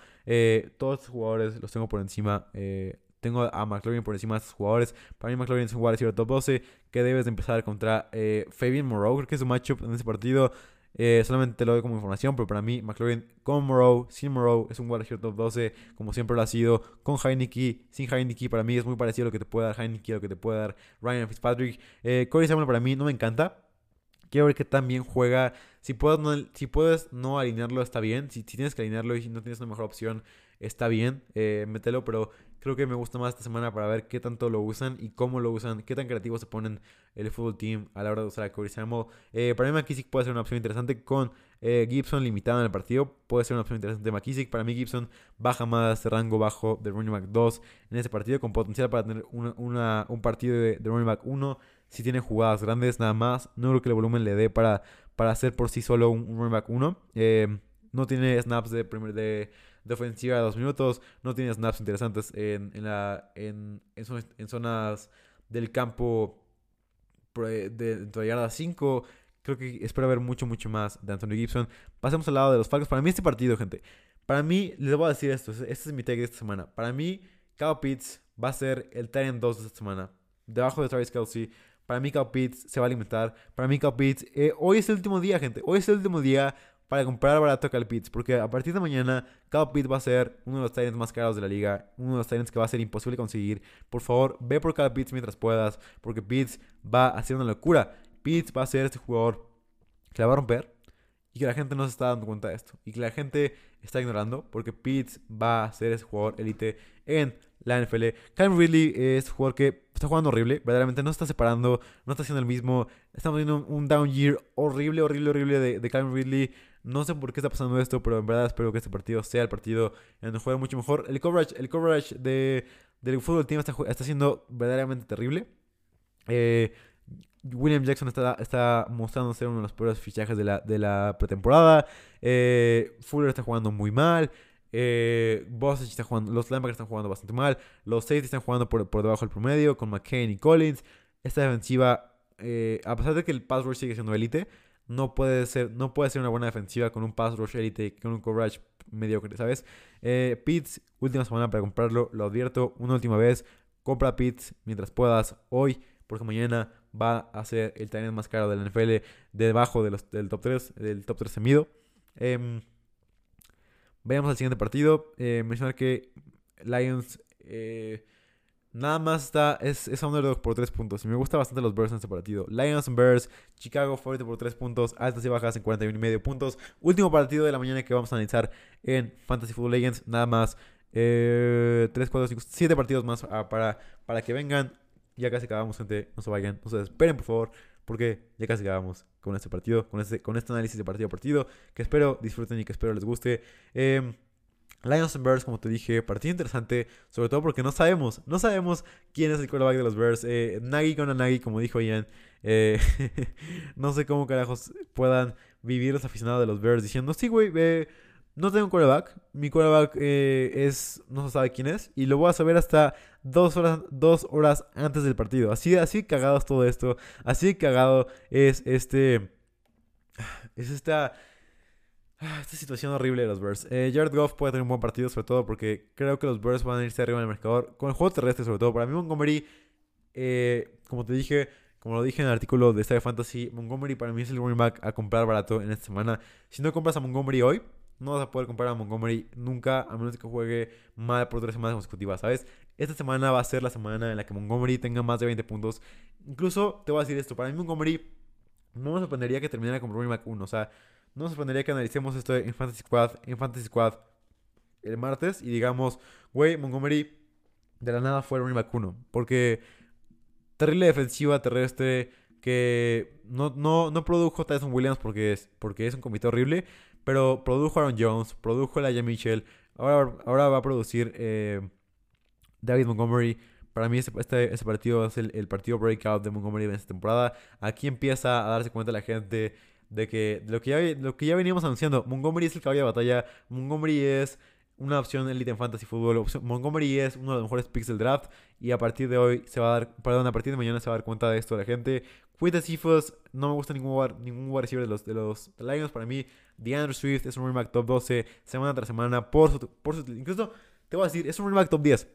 todos estos jugadores los tengo por encima. Tengo a McLaurin por encima de estos jugadores. Para mí McLaurin es un wide receiver top 12 que debes de empezar contra eh, Fabian Moreau. Creo que es un matchup en ese partido. Eh, solamente te lo doy como información, pero para mí McLaurin con Moreau, sin Moreau, es un wide top 12, como siempre lo ha sido. Con Heineke, sin Heineke, para mí es muy parecido a lo que te puede dar Heineke, a lo que te puede dar Ryan Fitzpatrick. Eh, Corey Samuel para mí no me encanta. Quiero ver que tan bien juega. Si puedes no, si puedes no alinearlo, está bien. Si, si, tienes que alinearlo y no tienes una mejor opción, está bien. Eh, mételo, pero creo que me gusta más esta semana para ver qué tanto lo usan y cómo lo usan, qué tan creativos se ponen el fútbol team a la hora de usar a Corey Samuel. Eh, para mí McKissick puede ser una opción interesante con eh, Gibson limitado en el partido. Puede ser una opción interesante. Para mí Gibson baja más rango bajo de running back 2 en ese partido con potencial para tener un partido de, de running back 1 si tiene jugadas grandes nada más. No creo que el volumen le dé para, para hacer por sí solo un, running back 1. Eh, no tiene snaps de, primer, de, de, ofensiva de dos minutos. No tiene snaps interesantes en, en, la, en, en, zonas del campo de, de, yarda 5. Creo que espero ver mucho, mucho más de Anthony Gibson. Pasemos al lado de los Falcons. Para mí este partido, gente. Para mí, les voy a decir esto. Este es mi tag de esta semana. Para mí, Kyle Pitts va a ser el Tyrant 2 de esta semana. Debajo de Travis Kelsey. Para mí, Cal Pitts se va a alimentar. Para mí, Cal Pitts, eh, hoy es el último día, gente. Hoy es el último día para comprar barato a Cal Pitts. Porque a partir de mañana, Cal Pitts va a ser uno de los Titans más caros de la liga. Uno de los Titans que va a ser imposible conseguir. Por favor, ve por Cal Pitts mientras puedas. Porque Pitts va a ser una locura. Pitts va a ser este jugador que la va a romper. Y que la gente no se está dando cuenta de esto. Y que la gente está ignorando. Porque Pitts va a ser ese jugador élite en la NFL. Calvin Ridley es un jugador que está jugando horrible, verdaderamente no está separando, no está haciendo el mismo. Estamos viendo un down year horrible, horrible, horrible de, de Ridley. No sé por qué está pasando esto, pero en verdad espero que este partido sea el partido en donde juegue mucho mejor. El coverage, el coverage de, del fútbol team está, está siendo verdaderamente terrible. Eh, William Jackson está, está mostrando ser uno de los peores fichajes de la, de la pretemporada. Eh, Fuller está jugando muy mal. Eh, está jugando, los linebackers están jugando bastante mal. Los safety están jugando por, debajo del promedio con McCain y Collins. Esta defensiva, eh, a pesar de que el pass rush sigue siendo élite, no puede ser, no puede ser una buena defensiva con un pass rush élite, con un coverage mediocre, ¿sabes? Eh, Pitts, última semana para comprarlo, lo advierto, una última vez. Compra Pitts mientras puedas hoy, porque mañana va a ser el talento más caro del NFL debajo de los, del top 3, del top 3 semido. Eh, Vayamos al siguiente partido. Eh, mencionar que Lions eh, nada más está, es, es underdog por 3 puntos. Y me gusta bastante los Bears en este partido. Lions Bears, Chicago favorito por 3 puntos, altas y bajas en 41 y medio puntos. Último partido de la mañana que vamos a analizar en Fantasy Football Legends. Nada más 3, 4, 5, 7 partidos más ah, para, para que vengan. Ya casi acabamos, gente. No se vayan, no se esperen, por favor porque ya casi acabamos con este partido, con este, con este análisis de partido a partido, que espero disfruten y que espero les guste. Eh, Lions and Bears, como te dije, partido interesante, sobre todo porque no sabemos, no sabemos quién es el quarterback de los Bears. Eh, Nagy con Nagy, como dijo Ian. Eh, [LAUGHS] no sé cómo carajos puedan vivir los aficionados de los Bears diciendo, sí, güey, eh, no tengo quarterback. Mi quarterback eh, es. No se sabe quién es. Y lo voy a saber hasta dos horas, dos horas antes del partido. Así, así cagado es todo esto. Así cagado es este. Es esta. Esta situación horrible de los Bears. Eh, Jared Goff puede tener un buen partido, sobre todo porque creo que los Bears van a irse arriba en el marcador. Con el juego terrestre, sobre todo. Para mí, Montgomery, eh, como te dije, como lo dije en el artículo de Star Fantasy, Montgomery para mí es el running back a comprar barato en esta semana. Si no compras a Montgomery hoy, no vas a poder comprar a Montgomery nunca, a menos que juegue mal por tres semanas consecutivas, ¿sabes? Esta semana va a ser la semana en la que Montgomery tenga más de 20 puntos. Incluso te voy a decir esto, para mí Montgomery no me sorprendería que terminara como running back 1, o sea, no me sorprendería que analicemos esto en Fantasy Squad, en Fantasy Squad el martes y digamos, güey, Montgomery de la nada fue running back 1, porque terrible defensiva terrestre que no, no, no produjo Tyson Williams porque es, porque es un comité horrible, pero produjo Aaron Jones, produjo Elijah Mitchell. Ahora, ahora va a producir eh, David Montgomery. Para mí este, este partido es el, el, partido breakout de Montgomery en esta temporada. Aquí empieza a darse cuenta la gente de que lo que ya, lo que ya veníamos anunciando, Montgomery es el caballo de batalla, Montgomery es una opción elite en fantasy fútbol. Montgomery es uno de los mejores picks del draft y a partir de hoy se va a dar, perdón, a partir de mañana se va a dar cuenta de esto la gente. Quintas Cephas, no me gusta ningún ningún de los, de los Lions. Para mí, DeAndre Swift es un running top 12 semana tras semana por por incluso te voy a decir, es un running top 10.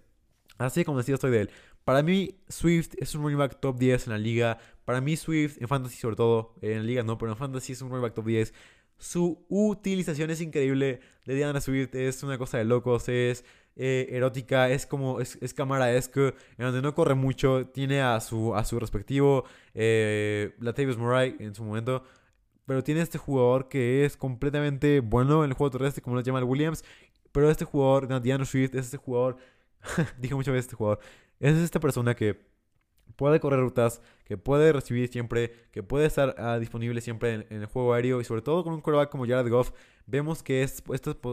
Así como decía estoy de él. Para mí, Swift es un running back top 10 en la liga. Para mí, Swift, en fantasy sobre todo, en la liga no, pero en fantasy es un running back top 10. Su utilización es increíble de Diana Swift, es una cosa de locos, es eh, erótica, es como, es, es camaraesque, en donde no corre mucho, tiene a su, a su respectivo eh, Latavius Murray en su momento, pero tiene este jugador que es completamente bueno en el juego terrestre, como lo llama el Williams, pero este jugador, Diana Swift, es este jugador, [LAUGHS] dije muchas veces este jugador, es esta persona que puede correr rutas, que puede recibir siempre, que puede estar ah, disponible siempre en, el juego aéreo y sobre todo con un quarterback como Jared Goff, vemos que estas,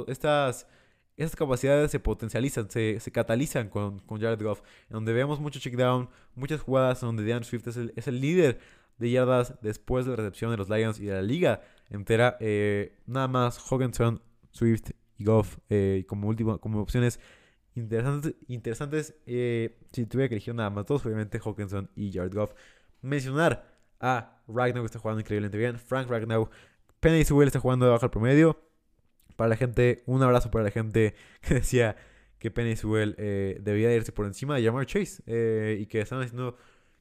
estas, estas capacidades se potencializan, se, se catalizan con, con, Jared Goff, en donde vemos mucho check down, muchas jugadas en donde DeAndre Swift es el, es el, líder de yardas después de la recepción de los Lions y de la liga entera. Eh, nada más Hawkinson, Swift y Goff eh, como, último, como opciones interesantes. interesantes eh, si tuviera que elegir nada más dos, obviamente Hawkinson y Jared Goff. Mencionar a Ragnar que está jugando increíblemente bien. Frank Ragnar. Penny Sewell está jugando debajo del promedio. Para la gente, un abrazo para la gente [LAUGHS] que decía que Penny Sewell eh, debía irse por encima de Jamar Chase. Eh, y que estaban haciendo,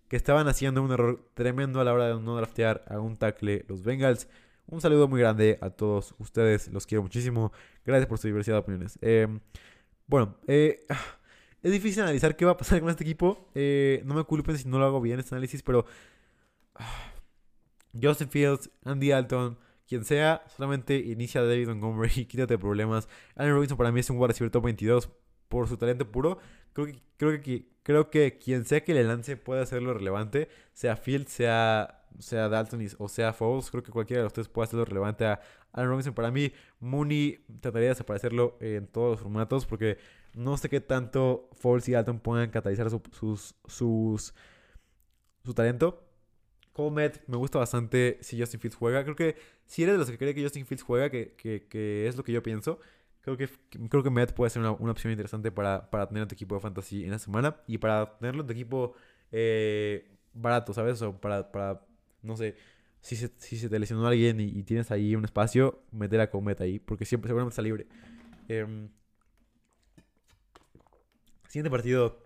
que estaban haciendo un error tremendo a la hora de no draftear a un tackle los Bengals. Un saludo muy grande a todos ustedes, los quiero muchísimo. Gracias por su diversidad de opiniones. Eh, bueno, eh, [SIGHS] es difícil analizar qué va a pasar con este equipo. Eh, no me culpen si no lo hago bien este análisis, pero [SIGHS] Justin Fields, Andy Alton, quien sea, solamente inicia a David Montgomery y quítate problemas. Allen Robinson para mí es un wide receiver top 22 por su talento puro. Creo que, creo que, creo que quien sea que le lance puede hacerlo relevante, sea Fields, sea, sea Dalton o sea Foles. Creo que cualquiera de los tres puede hacerlo relevante a Allen Robinson. Para mí, Mooney trataría de desaparecerlo en todos los formatos porque no sé qué tanto Foles y Dalton puedan catalizar su, sus, sus, su talento. Colmet me gusta bastante si Justin Fields juega. Creo que si eres de los que cree que Justin Fields juega, que, que, que es lo que yo pienso, creo que, creo que Met puede ser una, una opción interesante para, para, tener en tu equipo de fantasy en la semana y para tenerlo en tu equipo eh, barato, ¿sabes? O para, para no sé, si se, si se te lesionó alguien y, tienes ahí un espacio, meter a Comet ahí, porque siempre seguramente está libre. Em, siguiente partido,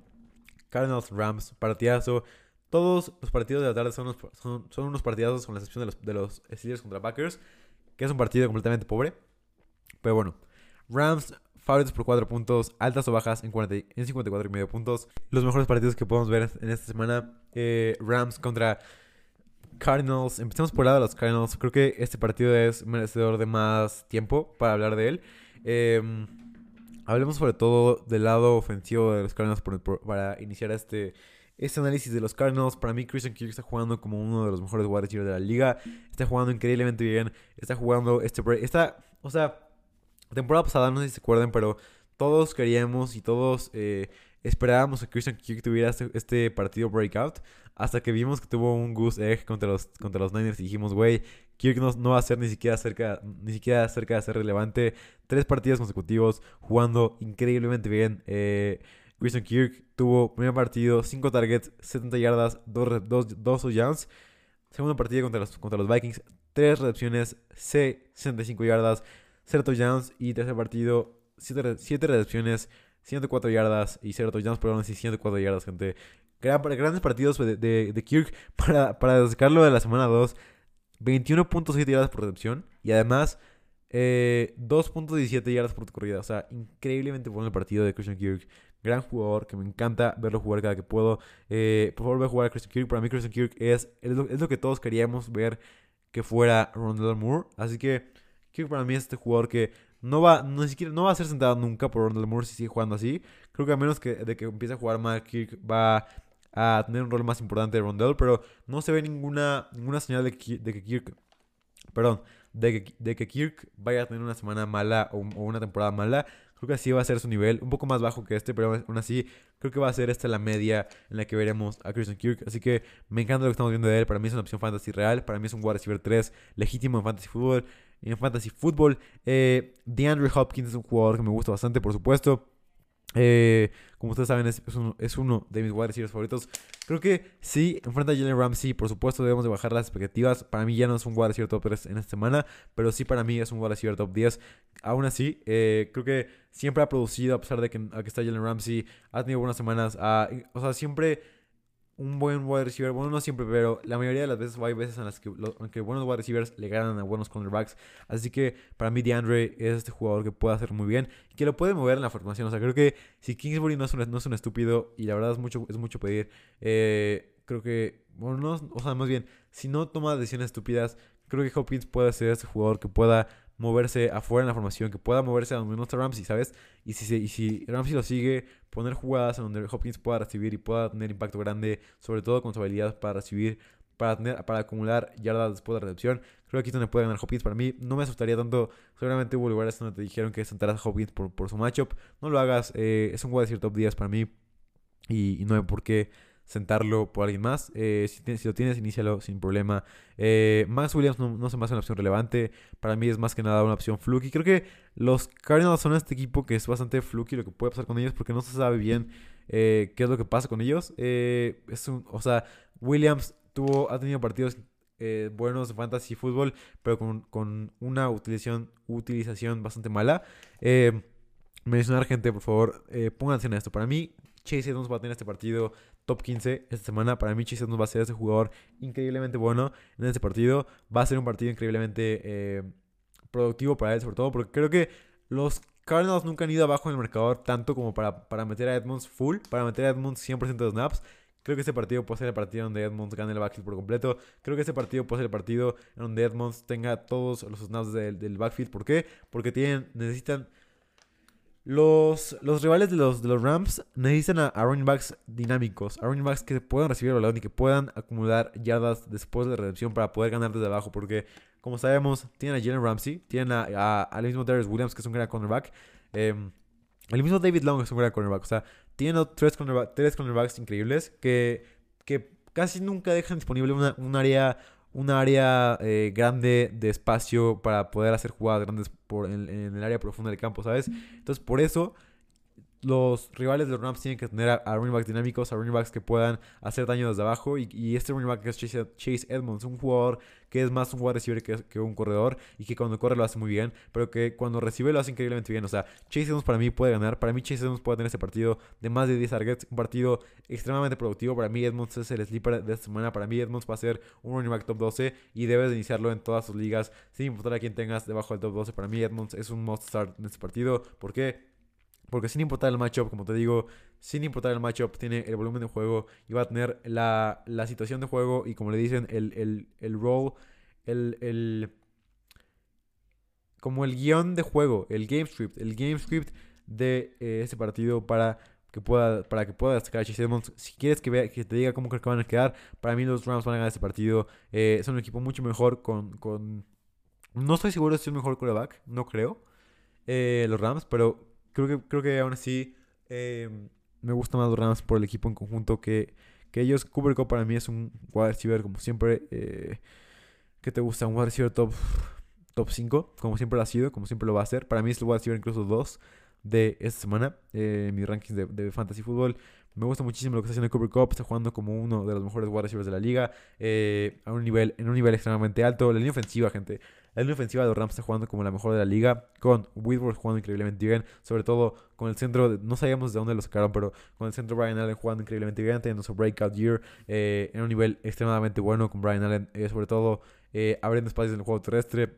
Cardinals Rams, partidazo. Todos los partidos de la tarde son unos, son, son unos partidazos con la excepción de los, de los Steelers contra Packers, que es un partido completamente pobre. Pero bueno, Rams favoritos por 4 puntos, altas o bajas en, 40, en 54 y medio puntos. Los mejores partidos que podemos ver en esta semana, eh, Rams contra Cardinals, empecemos por el lado de los Cardinals. Creo que este partido es merecedor de más tiempo para hablar de él. Em, hablemos sobre todo del lado ofensivo de los Cardinals para iniciar este, este análisis de los Cardinals. Para mí, Christian Kirk está jugando como uno de los mejores wide de la liga. Está jugando increíblemente bien. Está jugando este Está, o sea, temporada pasada, no sé si se acuerdan, pero todos queríamos y todos eh, esperábamos que Christian Kirk tuviera este, este, partido breakout. Hasta que vimos que tuvo un goose egg contra los, contra los Niners y dijimos, güey, Kirk no, va a ser ni siquiera cerca, ni siquiera cerca de ser relevante. Tres partidos consecutivos jugando increíblemente bien. Eh, Christian Kirk tuvo primer partido, 5 targets, 70 yardas, 2 dos, dos touchdowns. Segundo partido contra los, contra los Vikings, 3 recepciones, 65 yardas, 0 touchdowns. Y tercer partido, 7 recepciones, 104 yardas y 0 touchdowns, aún así 104 yardas, gente. grandes partidos de, de, Kirk [LAUGHS] para, para sacarlo de la semana 2. 21.7 yardas por recepción y además 2.17 eh, yardas por corrida. O sea, increíblemente bueno el partido de Christian Kirk. Gran jugador que me encanta verlo jugar cada que puedo. Eh, por favor, ve a jugar a Christian Kirk. Para mí, Christian Kirk es, es, lo, que todos queríamos ver que fuera Rondell Moore. Así que Kirk para mí es este jugador que no va, no, siquiera, no va a ser sentado nunca por Ronald Moore si sigue jugando así. Creo que a menos que, de que empiece a jugar mal, Kirk va a tener un rol más importante de Rondell, pero no se ve ninguna, ninguna señal de que, de que Kirk, perdón, de que, de que, Kirk vaya a tener una semana mala o, una temporada mala. Creo que así va a ser su nivel, un poco más bajo que este, pero aún así creo que va a ser esta la media en la que veremos a Christian Kirk. Así que me encanta lo que estamos viendo de él. Para mí es una opción fantasy real, para mí es un wide receiver 3 legítimo en fantasy fútbol. En fantasy fútbol, eh, DeAndre Hopkins es un jugador que me gusta bastante, por supuesto. Eh, como ustedes saben, es, uno, de mis wide receivers favoritos. Creo que sí, enfrenta a Jalen Ramsey. Por supuesto, debemos de bajar las expectativas. Para mí ya no es un wide receiver top 3 en esta semana, pero sí para mí es un wide receiver top 10. Aún así, eh, creo que siempre ha producido, a pesar de que aquí está Jalen Ramsey, ha tenido buenas semanas. O sea, siempre un buen wide receiver, bueno, no siempre, pero la mayoría de las veces hay veces en las que aunque buenos wide receivers le ganan a buenos cornerbacks. Así que para mí DeAndre es este jugador que puede hacer muy bien y que lo puede mover en la formación. O sea, creo que si Kingsbury no es un, no es un estúpido y la verdad es mucho, es mucho pedir, eh, creo que, bueno, no, o sea, más bien, si no toma decisiones estúpidas, creo que Hopkins puede ser este jugador que pueda moverse afuera en la formación, que pueda moverse a donde no está Ramsey, ¿sabes? Y si, y si Ramsey lo sigue, poner jugadas en donde Hopkins pueda recibir y pueda tener impacto grande, sobre todo con su habilidad para recibir, para, tener, para acumular yardas después de la recepción. Creo que aquí es donde puede ganar Hopkins. Para mí no me asustaría tanto. Seguramente hubo lugares donde te dijeron que sentaras a Hopkins por, por su matchup. No lo hagas. Eh, es un juego de top 10 para mí. Y, y no hay por qué sentarlo por alguien más. Eh, si, lo tienes, inícialo sin problema. Eh, Max Williams no, se me hace una opción relevante. Para mí es más que nada una opción fluky. Creo que los Cardinals son este equipo que es bastante fluky lo que puede pasar con ellos porque no se sabe bien eh, qué es lo que pasa con ellos. es o sea, Williams tuvo, ha tenido partidos buenos de fantasy fútbol, pero con, una utilización, utilización bastante mala. mencionar gente, por favor, pongan atención a esto. Para mí, Chase Edmonds va a tener este partido top 15 esta semana. Para mí, Chase Edmonds va a ser ese jugador increíblemente bueno en este partido. Va a ser un partido increíblemente eh, productivo para él, sobre todo porque creo que los Cardinals nunca han ido abajo en el marcador tanto como para, para meter a Edmonds full, para meter a Edmonds 100% de snaps. Creo que ese partido puede ser el partido donde Edmonds gane el backfield por completo. Creo que ese partido puede ser el partido donde Edmonds tenga todos los snaps del, del backfield. ¿Por qué? Porque tienen, necesitan los, los rivales de los, de los Rams necesitan a, running backs dinámicos, a running backs que puedan recibir el balón y que puedan acumular yardas después de la recepción para poder ganar desde abajo. Porque, como sabemos, tienen a Jalen Ramsey, tienen a, al mismo Darius Williams, que es un gran cornerback. Eh, el mismo David Long es un gran cornerback. O sea, tienen tres, tres cornerbacks increíbles que, que casi nunca dejan disponible una, un área un área eh, grande de espacio para poder hacer jugadas grandes por, en, el área profunda del campo, ¿sabes? Entonces, por eso los rivales de los Rams tienen que tener a, running backs dinámicos, a running backs que puedan hacer daño desde abajo. Y, este running back es Chase, Edmonds, un jugador que es más un wide receiver que, un corredor y que cuando corre lo hace muy bien, pero que cuando recibe lo hace increíblemente bien. O sea, Chase Edmonds para mí puede ganar. Para mí, Chase Edmonds puede tener este partido de más de 10 targets, un partido extremadamente productivo. Para mí, Edmonds es el sleeper de esta semana. Para mí, Edmonds va a ser un running back top 12 y debes de iniciarlo en todas sus ligas, sin importar a quién tengas debajo del top 12. Para mí, Edmonds es un must start en este partido. ¿Por qué? Porque sin importar el matchup, como te digo, sin importar el matchup, tiene el volumen de juego y va a tener la, situación de juego y como le dicen, el, el, el role, el, como el guion de juego, el game script, el game script de eh, ese partido para que pueda para que pueda destacar a. Si quieres que, vea, que te diga cómo creo que van a quedar, para mí los Rams van a ganar este partido. Eh, son un equipo mucho mejor con, con... No estoy seguro si es un mejor quarterback, no creo. Eh, los Rams, pero creo que, creo que aún así eh, me gusta más los Rams por el equipo en conjunto que, que ellos. Cooper Cup para mí es un wide receiver, como siempre. Eh, ¿Qué te gusta? Un wide receiver top, top 5, como siempre lo ha sido, como siempre lo va a hacer. Para mí es el wide receiver incluso 2 de esta semana. Eh, mi ranking de, de, fantasy fútbol. Me gusta muchísimo lo que está haciendo Cooper Cup. Está jugando como uno de los mejores wide receivers de la liga. Eh, a un nivel, en un nivel extremadamente alto. La línea ofensiva, gente. La línea ofensiva de Rams está jugando como la mejor de la liga, con Whitworth jugando increíblemente bien, sobre todo con el centro, no sabíamos de dónde lo sacaron, pero con el centro Brian Allen jugando increíblemente bien, teniendo su breakout year eh, en un nivel extremadamente bueno con Brian Allen, eh, sobre todo eh, abriendo espacios en el juego terrestre.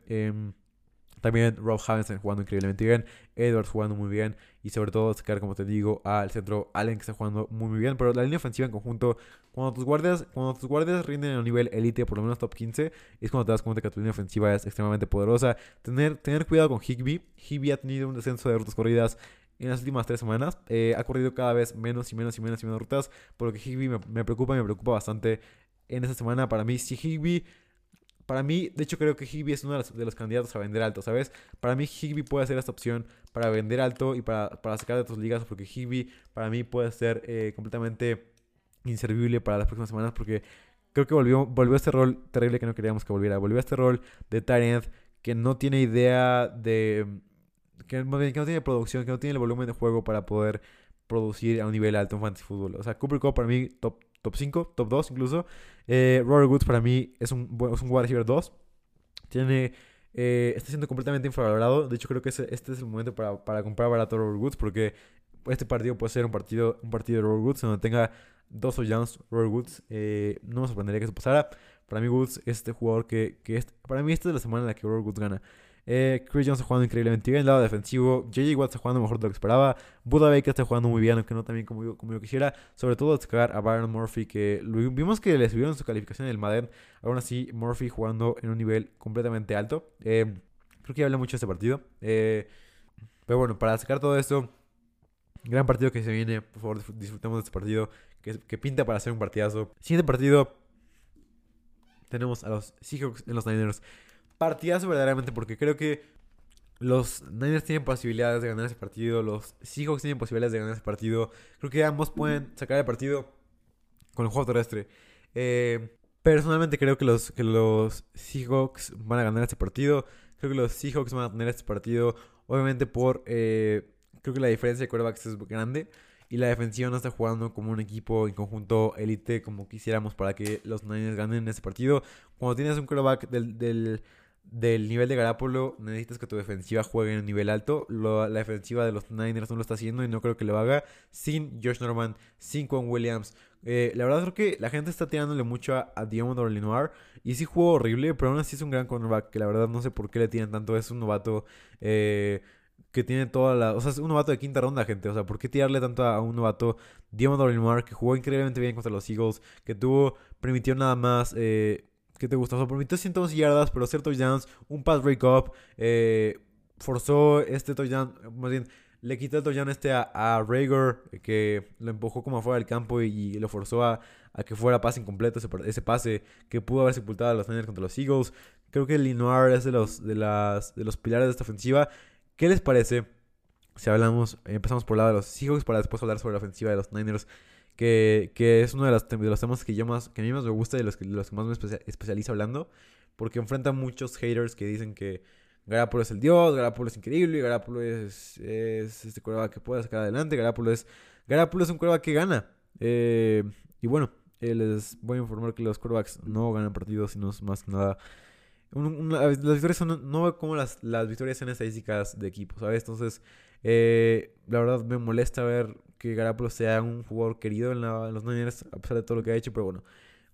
También Rob Havenstein jugando increíblemente bien, Edwards jugando muy bien y sobre todo sacar, como te digo, al centro Allen que está jugando muy muy bien. Pero la línea ofensiva en conjunto, cuando tus guardias, cuando tus guardias rinden a un nivel elite, por lo menos top 15, es cuando te das cuenta que tu línea ofensiva es extremadamente poderosa. Tener, tener cuidado con Higby. Higby ha tenido un descenso de rutas corridas en las últimas tres semanas. Eh, ha corrido cada vez menos y menos y menos y menos rutas. Por lo que Higby me, me preocupa me preocupa bastante en esta semana. Para mí, si Higby para mí, de hecho, creo que Higby es uno de los, de los, candidatos a vender alto, ¿sabes? Para mí, Higby puede ser esta opción para vender alto y para, para sacar de tus ligas, porque Higby para mí puede ser eh, completamente inservible para las próximas semanas, porque creo que volvió, volvió a este rol terrible que no queríamos que volviera. Volvió a este rol de Tyrant que no tiene idea de. Que, que no tiene producción, que no tiene el volumen de juego para poder producir a un nivel alto en fantasy fútbol. O sea, Cooper Cup para mí, top, top 5, top 2 incluso. Eh, Robert Woods para mí es un, es un wide receiver 2. Tiene, eh, está siendo completamente infravalorado. De hecho, creo que este es el momento para, para comprar barato a Robert Woods porque este partido puede ser un partido, un partido de Robert Woods donde tenga dos touchdowns Robert Woods. Eh, no me sorprendería que eso pasara. Para mí Woods es este jugador que, que para mí esta es la semana en la que Robert Woods gana. Eh, Chris Jones está jugando increíblemente bien, lado defensivo. JJ Watt está jugando mejor de lo que esperaba. Buda Baker está jugando muy bien, aunque no también como yo, como yo quisiera. Sobre todo destacar a Byron Murphy, que vimos que le subieron su calificación en el Madden. Aún así, Murphy jugando en un nivel completamente alto. Eh, creo que habla mucho de este partido. Eh, pero bueno, para sacar todo esto, gran partido que se viene. Por favor, disfrutemos de este partido, que, que pinta para ser un partidazo. Siguiente partido, tenemos a los Seahawks en los Niners partidazo verdaderamente porque creo que los Niners tienen posibilidades de ganar ese partido, los Seahawks tienen posibilidades de ganar ese partido. Creo que ambos pueden sacar el partido con el juego terrestre. Eh, personalmente creo que los, que los Seahawks van a ganar este partido. Creo que los Seahawks van a tener este partido. Obviamente por... Eh, creo que la diferencia de quarterbacks es grande. Y la defensiva no está jugando como un equipo en conjunto élite como quisiéramos para que los Niners ganen ese partido. Cuando tienes un quarterback del del nivel de Garapolo, necesitas que tu defensiva juegue en un nivel alto. la defensiva de los Niners no lo está haciendo y no creo que lo haga sin Josh Norman, sin Quan Williams. Eh, la verdad creo que la gente está tirándole mucho a, a Diamond Lenoir y sí jugó horrible, pero aún así es un gran cornerback que la verdad no sé por qué le tienen tanto. Es un novato eh, que tiene toda la... O sea, es un novato de quinta ronda, gente. O sea, ¿por qué tirarle tanto a, un novato Diamond Lenoir que jugó increíblemente bien contra los Eagles, que tuvo, permitió nada más... Eh, ¿Qué te gusta? O sea, permitió 111 yardas, pero hacer touchdowns, un pass break up, eh, forzó este touchdown, más bien, le quitó el touchdown este a, a que lo empujó como afuera del campo y, lo forzó a, que fuera pase incompleto, ese, pase que pudo haber sepultado a los Niners contra los Eagles. Creo que Linoir es de los, de, las, de los pilares de esta ofensiva. ¿Qué les parece si hablamos, empezamos por el lado de los Seahawks para después hablar sobre la ofensiva de los Niners? Que, que es uno de los, de los, temas que, yo más, que a mí más me gusta y los los que más me especializo hablando, porque enfrenta muchos haters que dicen que Garapolo es el dios, Garapolo es increíble, Garapolo es, es este cuerva que puede sacar adelante, Garapolo es, Garapolo es un cuerva que gana. Eh, y bueno, eh, les voy a informar que los quarterbacks no ganan partidos, sino más que nada... las victorias son, no como las, las victorias en estadísticas de equipo, ¿sabes? Entonces, eh, la verdad me molesta ver que Garapolo sea un jugador querido en, los Niners, a pesar de todo lo que ha hecho, pero bueno.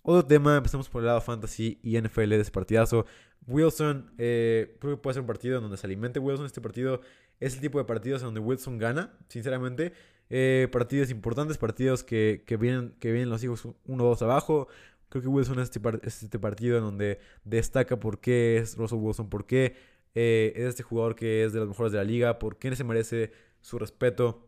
Otro tema, empezamos por el lado fantasy y NFL de ese partidazo. Wilson, eh, creo que puede ser un partido donde se alimente Wilson. Este partido es el tipo de partidos donde Wilson gana, sinceramente. Eh, partidos importantes, partidos que, vienen, que vienen los hijos 1-2 abajo. Creo que Wilson es este, este, partido en donde destaca por qué es Russell Wilson, por qué eh, es este jugador que es de los mejores de la liga, por qué se merece su respeto.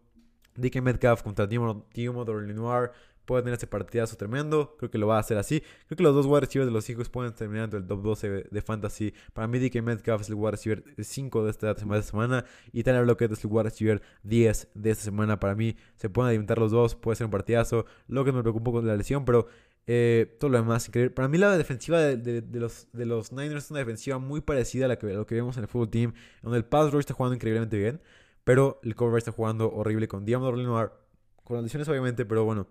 DK Metcalf contra Timo Lenoir puede tener este partidazo tremendo. Creo que lo va a hacer así. Creo que los dos wide receivers de los hijos pueden terminar entre el top 12 de fantasy. Para mí, DK Metcalf es el wide receiver 5 de esta semana. Y Tyler Lockett es el wide receiver 10 de esta semana. Para mí, se pueden alimentar los dos. Puede ser un partidazo. Lockett me preocupa con la lesión, pero eh, todo lo demás increíble. Para mí, la defensiva de, los, de los Niners es una defensiva muy parecida a, la que, lo que vemos en el fútbol team. Donde el pass rush está jugando increíblemente bien. Pero el cover está jugando horrible con Diamond Lenoir. Con las lesiones, obviamente, pero bueno.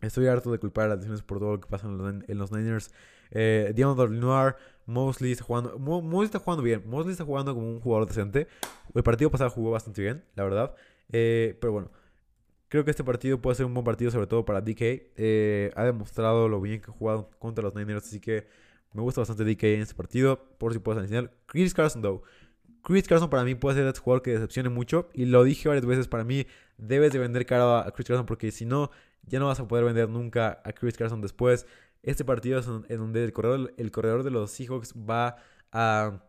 Estoy harto de culpar a las lesiones por todo lo que pasa en los, Niners. Eh, Diamond Lenoir, Mosley está jugando. Mosley está jugando bien. Mosley está jugando como un jugador decente. El partido pasado jugó bastante bien, la verdad. Eh, pero bueno. Creo que este partido puede ser un buen partido, sobre todo para DK. Eh, ha demostrado lo bien que ha jugado contra los Niners, así que me gusta bastante DK en este partido. Por si puedes enseñar. Chris Carson, though. Chris Carson para mí puede ser este jugador que decepcione mucho. Y lo dije varias veces, para mí debes de vender caro a Chris Carson porque si no, ya no vas a poder vender nunca a Chris Carson después. Este partido es en donde el corredor, el corredor de los Seahawks va a,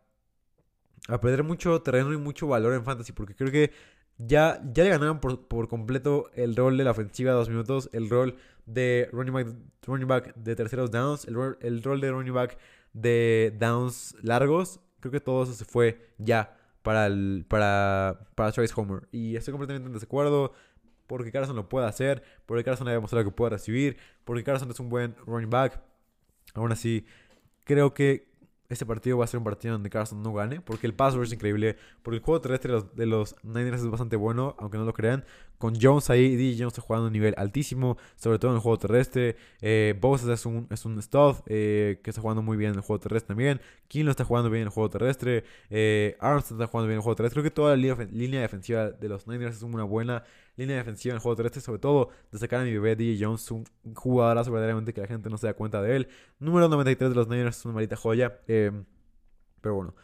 a perder mucho terreno y mucho valor en fantasy porque creo que ya, ya le ganaron por, por completo el rol de la ofensiva de dos minutos, el rol de running back, running back de terceros downs, el rol, el rol de running back de downs largos. Creo que todo eso se fue ya para, el, para, para Trace Homer. Y estoy completamente en desacuerdo porque Carson lo puede hacer, porque Carson ha demostrado que puede recibir, porque Carson es un buen running back. Aún así, creo que este partido va a ser un partido donde Carson no gane, porque el pass rush es increíble, porque el juego terrestre de los, Niners es bastante bueno, aunque no lo crean. Con Jones ahí, DJ Jones está jugando a un nivel altísimo, sobre todo en el juego terrestre. Eh, es un, es un stud eh, que está jugando muy bien en el juego terrestre también. lo está jugando bien en el juego terrestre. Eh, está jugando bien en el juego terrestre. Creo que toda la línea, defensiva de los Niners es una buena línea defensiva en el juego terrestre, sobre todo de sacar a mi bebé DJ Jones, un jugadorazo verdaderamente que la gente no se da cuenta de él. Número 93 de los Niners es una maldita joya. Eh, pero bueno,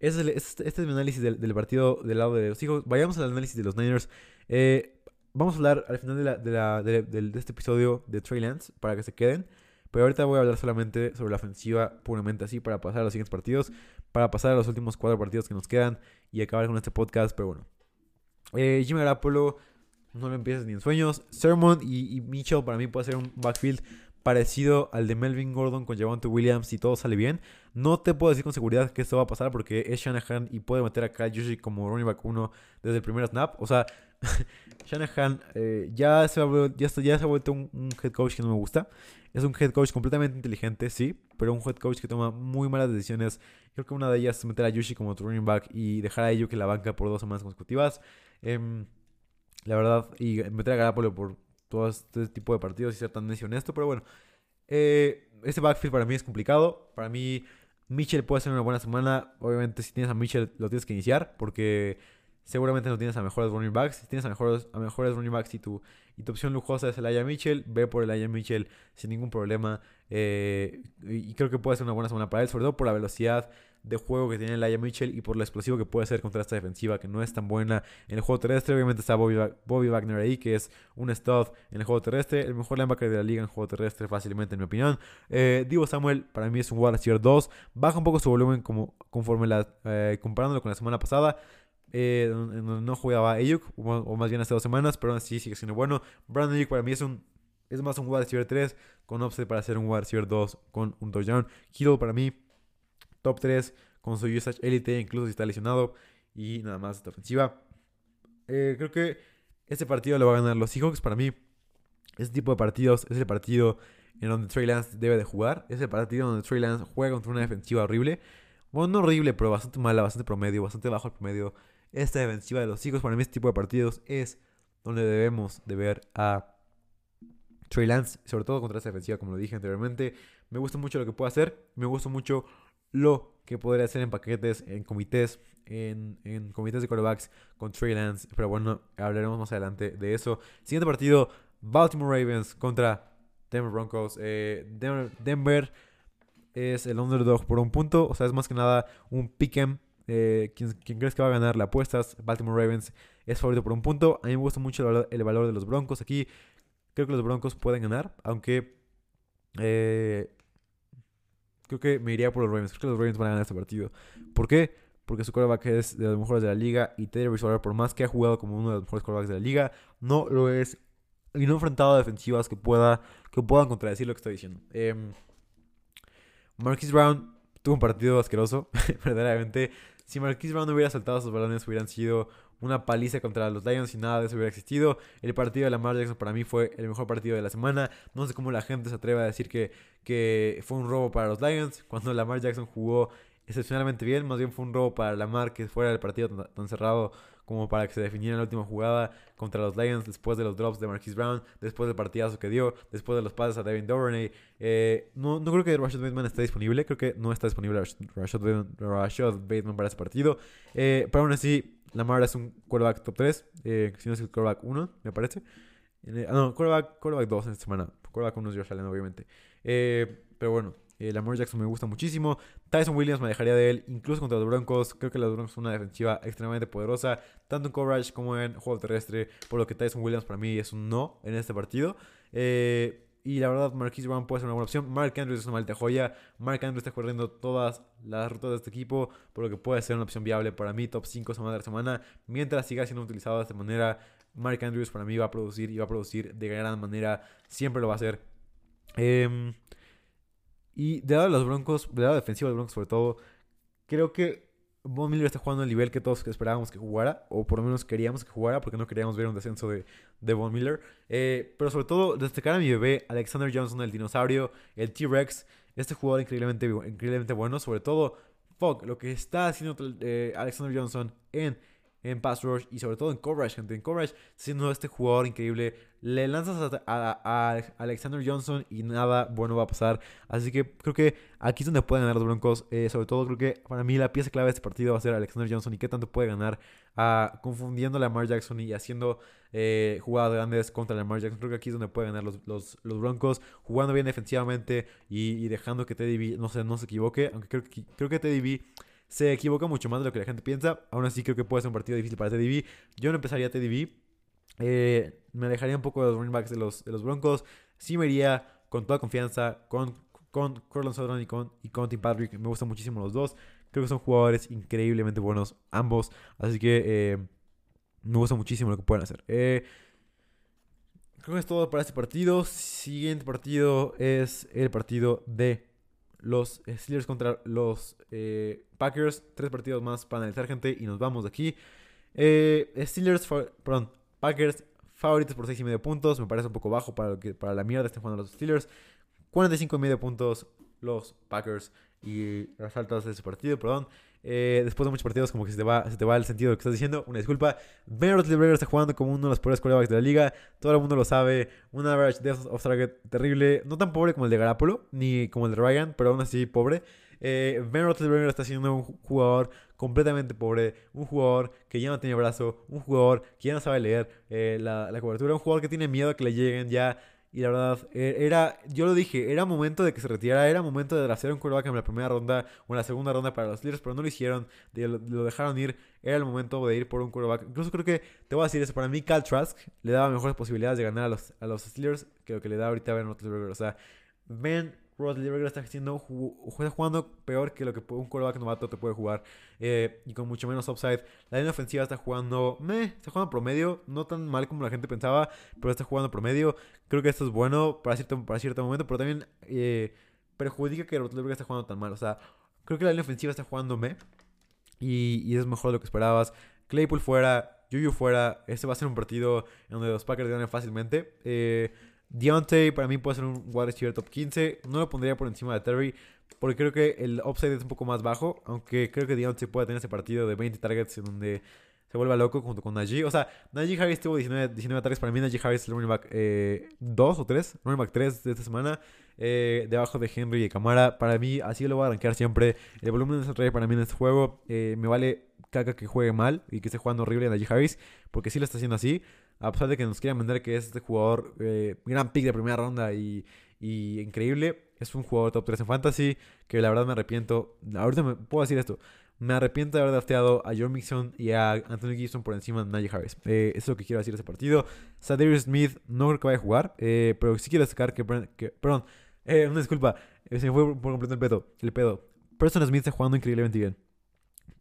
este, este, es mi análisis del, partido del lado de los hijos. Vayamos al análisis de los Niners. Eh, vamos a hablar al final de, este episodio de Trey Lance para que se queden. Pero ahorita voy a hablar solamente sobre la ofensiva, puramente así, para pasar a los siguientes partidos, para pasar a los últimos cuatro partidos que nos quedan y acabar con este podcast. Pero bueno, eh, Jimmy Garapolo, no lo empieces ni en sueños. Sermon y, y Mitchell para mí puede ser un backfield parecido al de Melvin Gordon con Javante Williams si todo sale bien. No te puedo decir con seguridad que esto va a pasar porque es Shanahan y puede meter a Kyle como running back 1 desde el primer snap. O sea, [LAUGHS] Shanahan eh, ya, se ha, ya, ya se ha vuelto un, head coach que no me gusta. Es un head coach completamente inteligente, sí, pero un head coach que toma muy malas decisiones. Creo que una de ellas es meter a Juszczyk como running back y dejar a ello que la banca por dos semanas consecutivas. Em, la verdad, y meter a Garapolo por todo este tipo de partidos y ser tan honesto. Pero bueno, eh, este backfield para mí es complicado. Para mí, Mitchell puede ser una buena semana. Obviamente, si tienes a Mitchell, lo tienes que iniciar porque seguramente no tienes a mejores running backs. Si tienes a mejores, a mejores running backs y tu, y tu opción lujosa es el Aya Mitchell, ve por el Aya Mitchell sin ningún problema. Eh, y creo que puede ser una buena semana para él, sobre todo por la velocidad de juego que tiene Laia Mitchell y por lo explosivo que puede ser contra esta defensiva que no es tan buena en el juego terrestre. Obviamente está Bobby, Wagner ahí, que es un stud en el juego terrestre, el mejor linebacker de la liga en juego terrestre, fácilmente, en mi opinión. Eh, Divo Samuel, para mí es un wide receiver 2, baja un poco su volumen como, conforme la, eh, comparándolo con la semana pasada. Eh, no jugaba Ayuk, o, más bien hace dos semanas, pero aún así sigue siendo bueno. Brandon Ayuk para mí es un es más un wide receiver 3 con offset para ser un wide receiver 2 con un touchdown. Kittle para mí top 3 con su usage elite, incluso si está lesionado. Y nada más esta ofensiva. Eh, creo que este partido lo va a ganar los Seahawks. Para mí, este tipo de partidos es el partido en donde Trey Lance debe de jugar. Es el partido donde Trey Lance juega contra una defensiva horrible. Bueno, no horrible, pero bastante mala, bastante promedio, bastante bajo el promedio. Esta defensiva de los Seahawks, para mí este tipo de partidos es donde debemos de ver a Trey Lance, sobre todo contra esta defensiva, como lo dije anteriormente. Me gusta mucho lo que puede hacer, me gusta mucho lo que podría hacer en paquetes, en comités, en, comités de quarterbacks con Trey Lance. Pero bueno, hablaremos más adelante de eso. Siguiente partido, Baltimore Ravens contra Denver Broncos. Eh, Denver, es el underdog por un punto, o sea, es más que nada un pick'em. Eh, ¿quién, crees que va a ganar? La apuestas. Baltimore Ravens es favorito por un punto. A mí me gusta mucho el valor, de los Broncos. Aquí creo que los Broncos pueden ganar, aunque eh, creo que me iría por los Ravens. Creo que los Ravens van a ganar este partido. ¿Por qué? Porque su quarterback es de los mejores de la liga y Teddy Bridgewater, por más que ha jugado como uno de los mejores quarterbacks de la liga, no lo es y no ha enfrentado a defensivas que, pueda, que puedan contradecir lo que estoy diciendo. Eh, Marquis Brown tuvo un partido asqueroso, [LAUGHS] verdaderamente. Si Marquis Brown hubiera saltado sus balones, hubieran sido una paliza contra los Lions y nada de eso hubiera existido. El partido de Lamar Jackson para mí fue el mejor partido de la semana. No sé cómo la gente se atreve a decir que, que fue un robo para los Lions cuando Lamar Jackson jugó excepcionalmente bien. Más bien fue un robo para Lamar que fuera del partido tan, cerrado como para que se definiera la última jugada contra los Lions después de los drops de Marquis Brown, después del partidazo que dio, después de los pases a Devin Duvernay. Eh, no, no creo que Rashad Bateman esté disponible, creo que no está disponible Rashad, Bateman, para ese partido. Eh, pero aún así, Lamar es un quarterback top 3, eh, si no es el quarterback 1, me parece. Ah, no, quarterback, quarterback 2 en esta semana. Quarterback 1 es Josh Allen, obviamente. Eh, pero bueno, eh, Lamar Jackson me gusta muchísimo. Tyson Williams me dejaría de él, incluso contra los Broncos. Creo que los Broncos son una defensiva extremadamente poderosa, tanto en coverage como en juego terrestre. Por lo que Tyson Williams para mí es un no en este partido. y la verdad, Marquise Brown puede ser una buena opción. Mark Andrews es una maldita joya. Mark Andrews está corriendo todas las rutas de este equipo, por lo que puede ser una opción viable para mí, top 5 semana tras semana. Mientras siga siendo utilizado de esta manera, Mark Andrews para mí va a producir y va a producir de gran manera. Siempre lo va a hacer. Em, y de lado de los Broncos, de lado defensivo de los Broncos sobre todo, creo que Von Miller está jugando al nivel que todos esperábamos que jugara, o por lo menos queríamos que jugara, porque no queríamos ver un descenso de, de Von Miller. Eh, pero sobre todo, destacar a mi bebé, Alexander Johnson, el dinosaurio, el T-Rex, este jugador increíblemente, increíblemente bueno, sobre todo, fuck, lo que está haciendo eh, Alexander Johnson en en pass rush y sobre todo en coverage, gente. En coverage, siendo este jugador increíble, le lanzas a, Alexander Johnson y nada bueno va a pasar. Así que creo que aquí es donde pueden ganar los Broncos. Eh, sobre todo creo que para mí la pieza clave de este partido va a ser Alexander Johnson y qué tanto puede ganar a, confundiendo a Lamar Jackson y haciendo eh, jugadas grandes contra Lamar Jackson. Creo que aquí es donde pueden ganar los, los, Broncos, jugando bien defensivamente y, dejando que Teddy B no se, no se equivoque. Aunque creo que, creo que Teddy B se equivoca mucho más de lo que la gente piensa. Aún así creo que puede ser un partido difícil para TDB. Yo no empezaría TDB. Eh, me alejaría un poco de los running backs de los, de los Broncos. Sí me iría con toda confianza con, con Cortland Sutton y con, y con Tim Patrick. Me gustan muchísimo los dos. Creo que son jugadores increíblemente buenos ambos. Así que eh, me gusta muchísimo lo que pueden hacer. Eh, creo que es todo para este partido. Siguiente partido es el partido de los Steelers contra los eh, Packers. Tres partidos más para analizar, gente, y nos vamos de aquí. Eh, Steelers, perdón, Packers favoritos por 6 y medio puntos. Me parece un poco bajo para, que, para la mierda este jugando los Steelers. 45 y medio puntos los Packers y las altas de ese partido, perdón. Eh, después de muchos partidos, como que se te, va, se te va el sentido de lo que estás diciendo. Una disculpa. Ben Roethlisberger está jugando como uno de los peores quarterbacks de la liga. Todo el mundo lo sabe. Un average de of target terrible. No tan pobre como el de Garapolo, ni como el de Ryan, pero aún así pobre. Eh, ben Roethlisberger está siendo un jugador completamente pobre, un jugador que ya no tiene brazo, un jugador que ya no sabe leer eh, la, la, cobertura, un jugador que tiene miedo a que le lleguen ya y la verdad, e, era, yo lo dije, era momento de que se retirara, era momento de hacer un quarterback en la primera ronda o en la segunda ronda para los Steelers, pero no lo hicieron, lo, dejaron ir, era el momento de ir por un quarterback. Incluso creo que, te voy a decir eso, para mí Cal Trask le daba mejores posibilidades de ganar a los, a los Steelers que lo que le da ahorita a Ben Roethlisberger. O sea, Ben Rod está haciendo, jugando peor que lo que un quarterback novato te puede jugar eh, y con mucho menos upside. La línea ofensiva está jugando, meh, está jugando promedio, no tan mal como la gente pensaba, pero está jugando promedio. Creo que esto es bueno para cierto, para cierto momento, pero también eh, perjudica que Roethlisberger está jugando tan mal. O sea, creo que la línea ofensiva está jugando meh y, y es mejor de lo que esperabas. Claypool fuera, Juju fuera, este va a ser un partido en donde los Packers ganen fácilmente. Eh, Deontay para mí puede ser un wide receiver top 15. No lo pondría por encima de Terry. Porque creo que el upside es un poco más bajo. Aunque creo que Deontay puede tener ese partido de 20 targets en donde se vuelva loco junto con Najee. O sea, Najee Harris tuvo 19, 19 targets. Para mí, Najee Harris es el running back 2 eh, o 3. Running back 3 de esta semana. Eh, debajo de Henry y Camara. Para mí, así lo voy a arrancar siempre. El volumen de rey para mí en este juego. Eh, me vale caca que juegue mal y que esté jugando horrible Najee Harris. Porque sí lo está haciendo así a pesar de que nos quieran vender que es este jugador eh, gran pick de primera ronda y, increíble, es un jugador top 3 en fantasy que la verdad me arrepiento. Ahorita me puedo decir esto. Me arrepiento de haber drafteado a John Mixon y a Anthony Gibson por encima de Najee Harris. Eh, eso es lo que quiero decir de ese partido. Sadarius Smith no creo que vaya a jugar, eh, pero sí quiero destacar que, perdón, una disculpa, se me fue por completo el pedo. El pedo. Preston Smith está jugando increíblemente bien.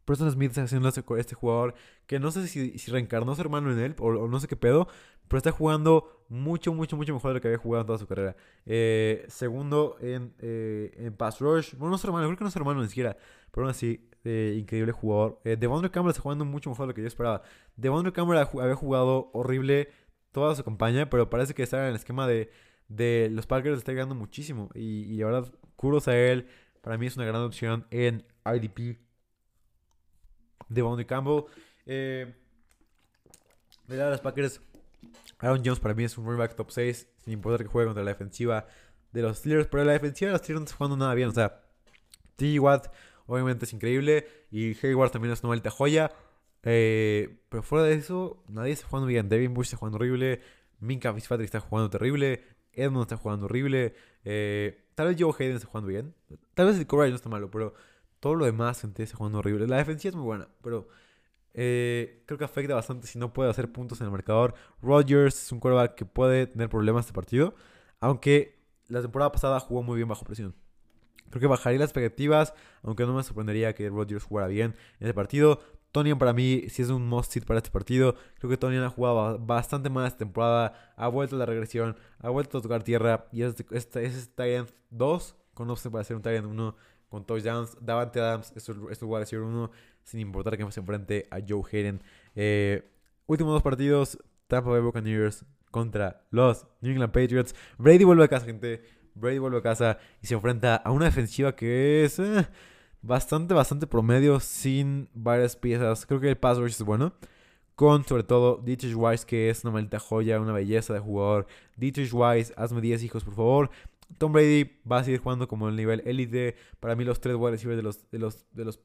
Preston Smith haciendo este jugador que no sé si, si reencarnó su hermano en él o, no sé qué pedo, pero está jugando mucho, mucho, mucho mejor de lo que había jugado en toda su carrera. Eh, segundo en, eh, en Pass Rush. Bueno, no es su hermano, creo que no es su hermano ni siquiera, pero aún así, eh, increíble jugador. Devondre Campbell está jugando mucho mejor de lo que yo esperaba. Devondre Campbell había jugado horrible toda su campaña, pero parece que está en el esquema de, de los Packers, está llegando muchísimo. Y, y la verdad, curos a él. Para mí es una gran opción en IDP de Boundary Campbell. Eh, de los Packers, Aaron Jones para mí es un running back top 6, sin importar que juegue contra la defensiva de los Steelers. Pero la defensiva de los Steelers no está jugando nada bien. O sea, T. Watt obviamente es increíble. Y Hayward también es una maldita joya. Eh, pero fuera de eso, nadie está jugando bien. Devin Bush está jugando horrible. Minka Fitzpatrick está jugando terrible. Edmund está jugando horrible. Eh, tal vez Joe Hayden está jugando bien. Tal vez el Corral no está malo, pero todo lo demás, está jugando horrible. La defensiva es muy buena, pero eh, creo que afecta bastante si no puede hacer puntos en el marcador. Rodgers es un quarterback que puede tener problemas este partido. Aunque la temporada pasada jugó muy bien bajo presión. Creo que bajaría las expectativas, aunque no me sorprendería que Rodgers jugara bien en ese partido. Tonian para mí sí es un must sit para este partido. Creo que Tonian ha jugado bastante mal esta temporada. Ha vuelto a la regresión, ha vuelto a tocar tierra. Y es, este, es, es 2 con opción para hacer un Tyrant 1 con touchdowns. Davante Adams es es el decir 1 sin importar que se enfrente a Joe Hayden. Eh, últimos dos partidos: Tampa Bay Buccaneers contra los New England Patriots. Brady vuelve a casa, gente. Brady vuelve a casa y se enfrenta a una defensiva que es. Eh, bastante, bastante promedio sin varias piezas. Creo que el pass rush es bueno. Con sobre todo Dietrich Wise, que es una maldita joya, una belleza de jugador. Dietrich Wise, hazme 10 hijos, por favor. Tom Brady va a seguir jugando como el nivel élite. Para mí, los tres wide receivers de los, de los, de los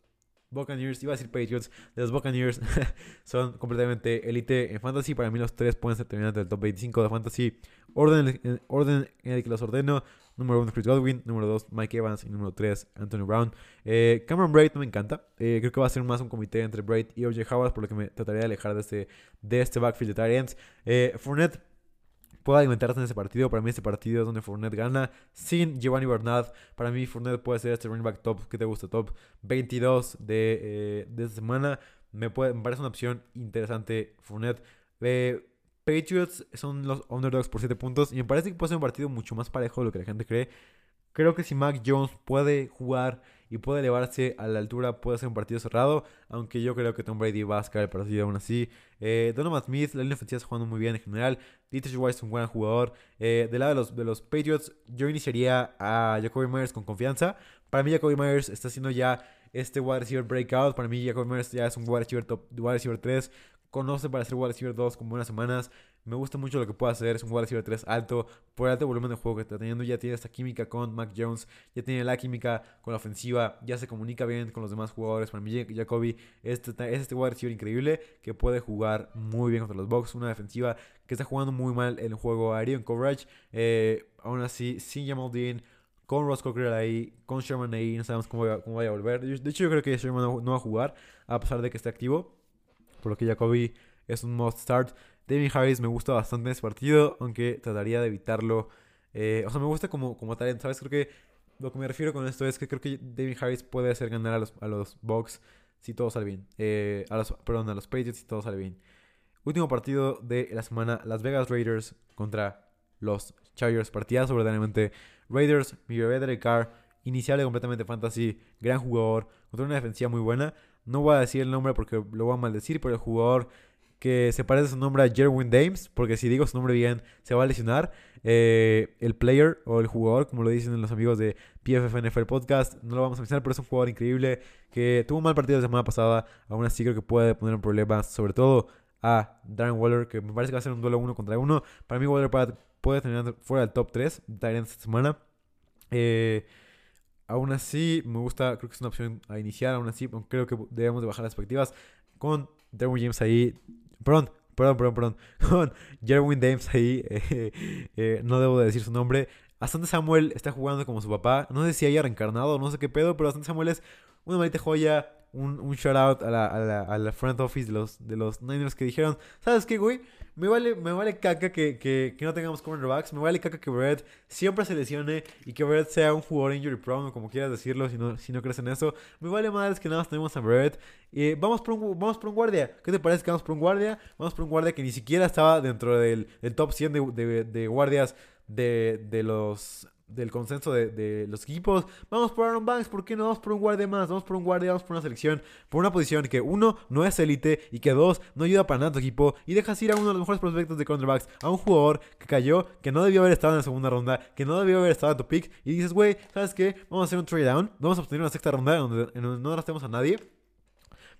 Buccaneers, iba a decir Patriots, de los Buccaneers [LAUGHS] son completamente élite en fantasy. Para mí, los tres pueden ser terminantes del top 25 de fantasy. Orden, orden en el que los ordeno. Número 1, Chris Godwin. Número 2, Mike Evans. Y número 3, Anthony Brown. Eh, Cameron Braid no me encanta. Eh, creo que va a ser más un comité entre Braid y O.J. Howard, por lo que me trataría de alejar de este, de este backfield de Tyrants. Eh, Fournette puede alimentarse en ese partido. Para mí, este partido es donde Fournette gana sin Giovanni Bernard. Para mí, Fournette puede ser este running back top que te gusta, top 22 de, de esta semana. Me parece una opción interesante, Fournette. Eh, Patriots son los underdogs por 7 puntos y me parece que puede ser un partido mucho más parejo de lo que la gente cree. Creo que si Mac Jones puede jugar y puede elevarse a la altura, puede ser un partido cerrado. Aunque yo creo que Tom Brady va a sacar el partido aún así. Eh, Donovan Smith, la línea ofensiva está jugando muy bien en general. Dietrich Wise es un buen jugador. Eh, del lado de los, de los Patriots, yo iniciaría a Jacoby Myers con confianza. Para mí, Jacoby Myers está haciendo ya este wide receiver breakout. Para mí, Jacoby Myers ya es un wide receiver top, wide receiver 3 conoce para ser wide receiver 2 con buenas semanas. Me gusta mucho lo que puede hacer. Es un wide receiver 3 alto. Por el alto volumen de juego que está teniendo. Ya tiene esta química con Mac Jones. Ya tiene la química con la ofensiva. Ya se comunica bien con los demás jugadores. Para mí, Jacoby este, es este wide receiver increíble que puede jugar muy bien contra los Bucks. Una defensiva que está jugando muy mal en el juego aéreo, en coverage. Eh, aún así, sin Jamal Dean con Ross Cocker ahí, con Sherman ahí, no sabemos cómo, vaya a volver. De hecho, yo creo que Sherman no, va a jugar, a pesar de que esté activo por lo que Jacoby es un must start. David Harris me gusta bastante en ese partido, aunque trataría de evitarlo. Eh, o sea, me gusta como, como talento, ¿sabes? Creo que lo que me refiero con esto es que creo que David Harris puede hacer ganar a los, a los Bucks si todo sale bien. Eh, a los, perdón, a los Patriots si todo sale bien. Último partido de la semana, Las Vegas Raiders contra los Chargers. Partidazo verdaderamente. Raiders, mi bebé de Carr, inicial completamente fantasy, gran jugador, contra una defensiva muy buena. No voy a decir el nombre porque lo voy a maldecir, pero el jugador que se parece su nombre a Jerwin Dames, porque si digo su nombre bien se va a lesionar. Eh, el player o el jugador, como lo dicen los amigos de PFF NFL Podcast, no lo vamos a mencionar, pero es un jugador increíble que tuvo un mal partido la semana pasada. Aún así creo que puede poner un problema, sobre todo a Darren Waller, que me parece que va a ser un duelo uno contra uno. Para mí Waller puede terminar fuera del top 3 de esta semana. Eh, Aún así, me gusta, creo que es una opción a iniciar, aún así, creo que debemos de bajar las expectativas con Derwin James ahí, perdón, perdón, perdón, perdón, [LAUGHS] con Jerwin James ahí, eh, eh, no debo de decir su nombre. Bastante Samuel está jugando como su papá, no sé si haya reencarnado, no sé qué pedo, pero Bastante Samuel es una maldita joya, un, un shout out a la, a, la, a la front office de los, de los Niners que dijeron, ¿sabes qué, güey? Me vale, me vale caca que, que, que no tengamos cornerbacks. Me vale caca que Brett siempre se lesione y que Brett sea un jugador injury prone, como quieras decirlo, si no, si no crees en eso. Me vale madres que nada más tenemos a Brett. y vamos, por un, vamos por un guardia. ¿Qué te parece que vamos por un guardia? Vamos por un guardia que ni siquiera estaba dentro del, del top 100 de, de, de guardias de, de los del consenso de, los equipos. Vamos por Aaron Banks, ¿por qué no vamos por un guardia más? Vamos por un guardia, vamos por una selección, por una posición que uno no es élite y que dos no ayuda para nada a tu equipo y dejas ir a uno de los mejores prospectos de cornerbacks, a un jugador que cayó, que no debió haber estado en la segunda ronda, que no debió haber estado en tu pick y dices, güey, ¿sabes qué? Vamos a hacer un trade down, vamos a obtener una sexta ronda en donde, en donde no gastemos a nadie.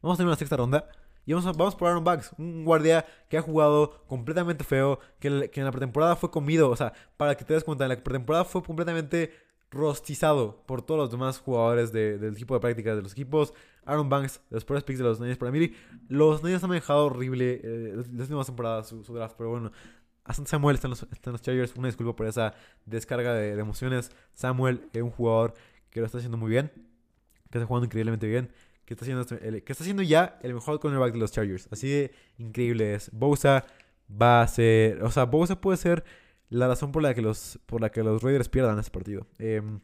Vamos a tener una sexta ronda y vamos, a, vamos por Aaron Banks, un guardia que ha jugado completamente feo, que, en la pretemporada fue comido. O sea, para que te des cuenta, en la pretemporada fue completamente rostizado por todos los demás jugadores del equipo de práctica de los equipos. Aaron Banks, los primeros picks de los Niners para mí. Los Niners han manejado horrible eh, las últimas temporadas su, draft, pero bueno. Hasta Samuel está en, los, los Chargers. Una disculpa por esa descarga de, emociones. Samuel es un jugador que lo está haciendo muy bien, que está jugando increíblemente bien que está haciendo, este, que está haciendo ya el mejor cornerback de los Chargers. Así de increíble es. Bosa va a ser, o sea, Bosa puede ser la razón por la que los, por la que los Raiders pierdan este partido. Em,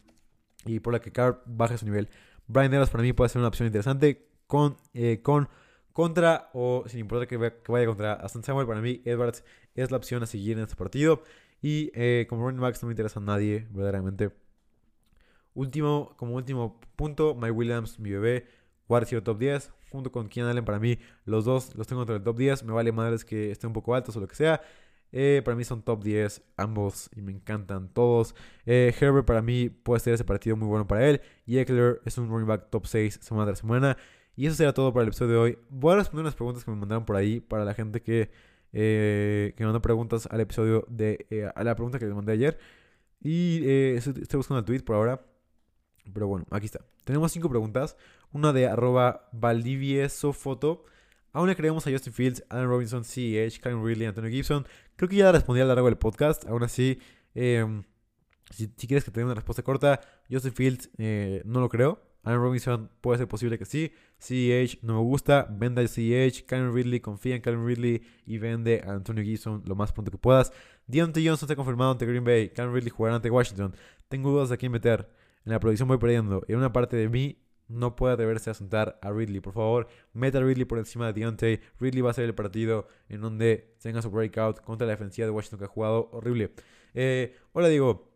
y por la que Carr baje su nivel. Brian Edwards para mí puede ser una opción interesante con, eh, con contra o sin importar que, vaya contra Aston Samuel. Para mí Edwards es la opción a seguir en este partido. Y eh, como running backs no me interesa a nadie, verdaderamente. Último, como último punto, Mike Williams, mi bebé, wide top 10, junto con Keenan Allen. Para mí, los dos los tengo entre el top 10. Me vale madres que estén un poco altos o lo que sea. Eh, para mí son top 10 ambos y me encantan todos. Eh, Herbert para mí puede ser ese partido muy bueno para él. Y Eckler es un running back top 6 semana tras semana. Y eso será todo para el episodio de hoy. Voy a responder unas preguntas que me mandaron por ahí para la gente que, eh, que mandó preguntas al episodio de... a la pregunta que les mandé ayer. Y estoy, buscando el tweet por ahora. Pero bueno, aquí está. Tenemos cinco preguntas. Una de arroba Valdiviesofoto. Aún le creemos a Justin Fields, Alan Robinson, CH, Kyle Ridley, Antonio Gibson. Creo que ya respondí a lo largo del podcast. Aún así, em, si, quieres que te dé una respuesta corta, Justin Fields eh, no lo creo. Alan Robinson puede ser posible que sí. CH no me gusta. Vende a CH. Kyle Ridley, confía en Kyle Ridley y vende a Antonio Gibson lo más pronto que puedas. Deontay Johnson está confirmado ante Green Bay. Kyle Ridley jugará ante Washington. Tengo dudas de quién meter. En la producción voy perdiendo. En una parte de mí no puede atreverse a sentar a Ridley. Por favor, meta a Ridley por encima de Deontay. Ridley va a ser el partido en donde tenga su breakout contra la defensiva de Washington que ha jugado horrible. Eh, hola, digo.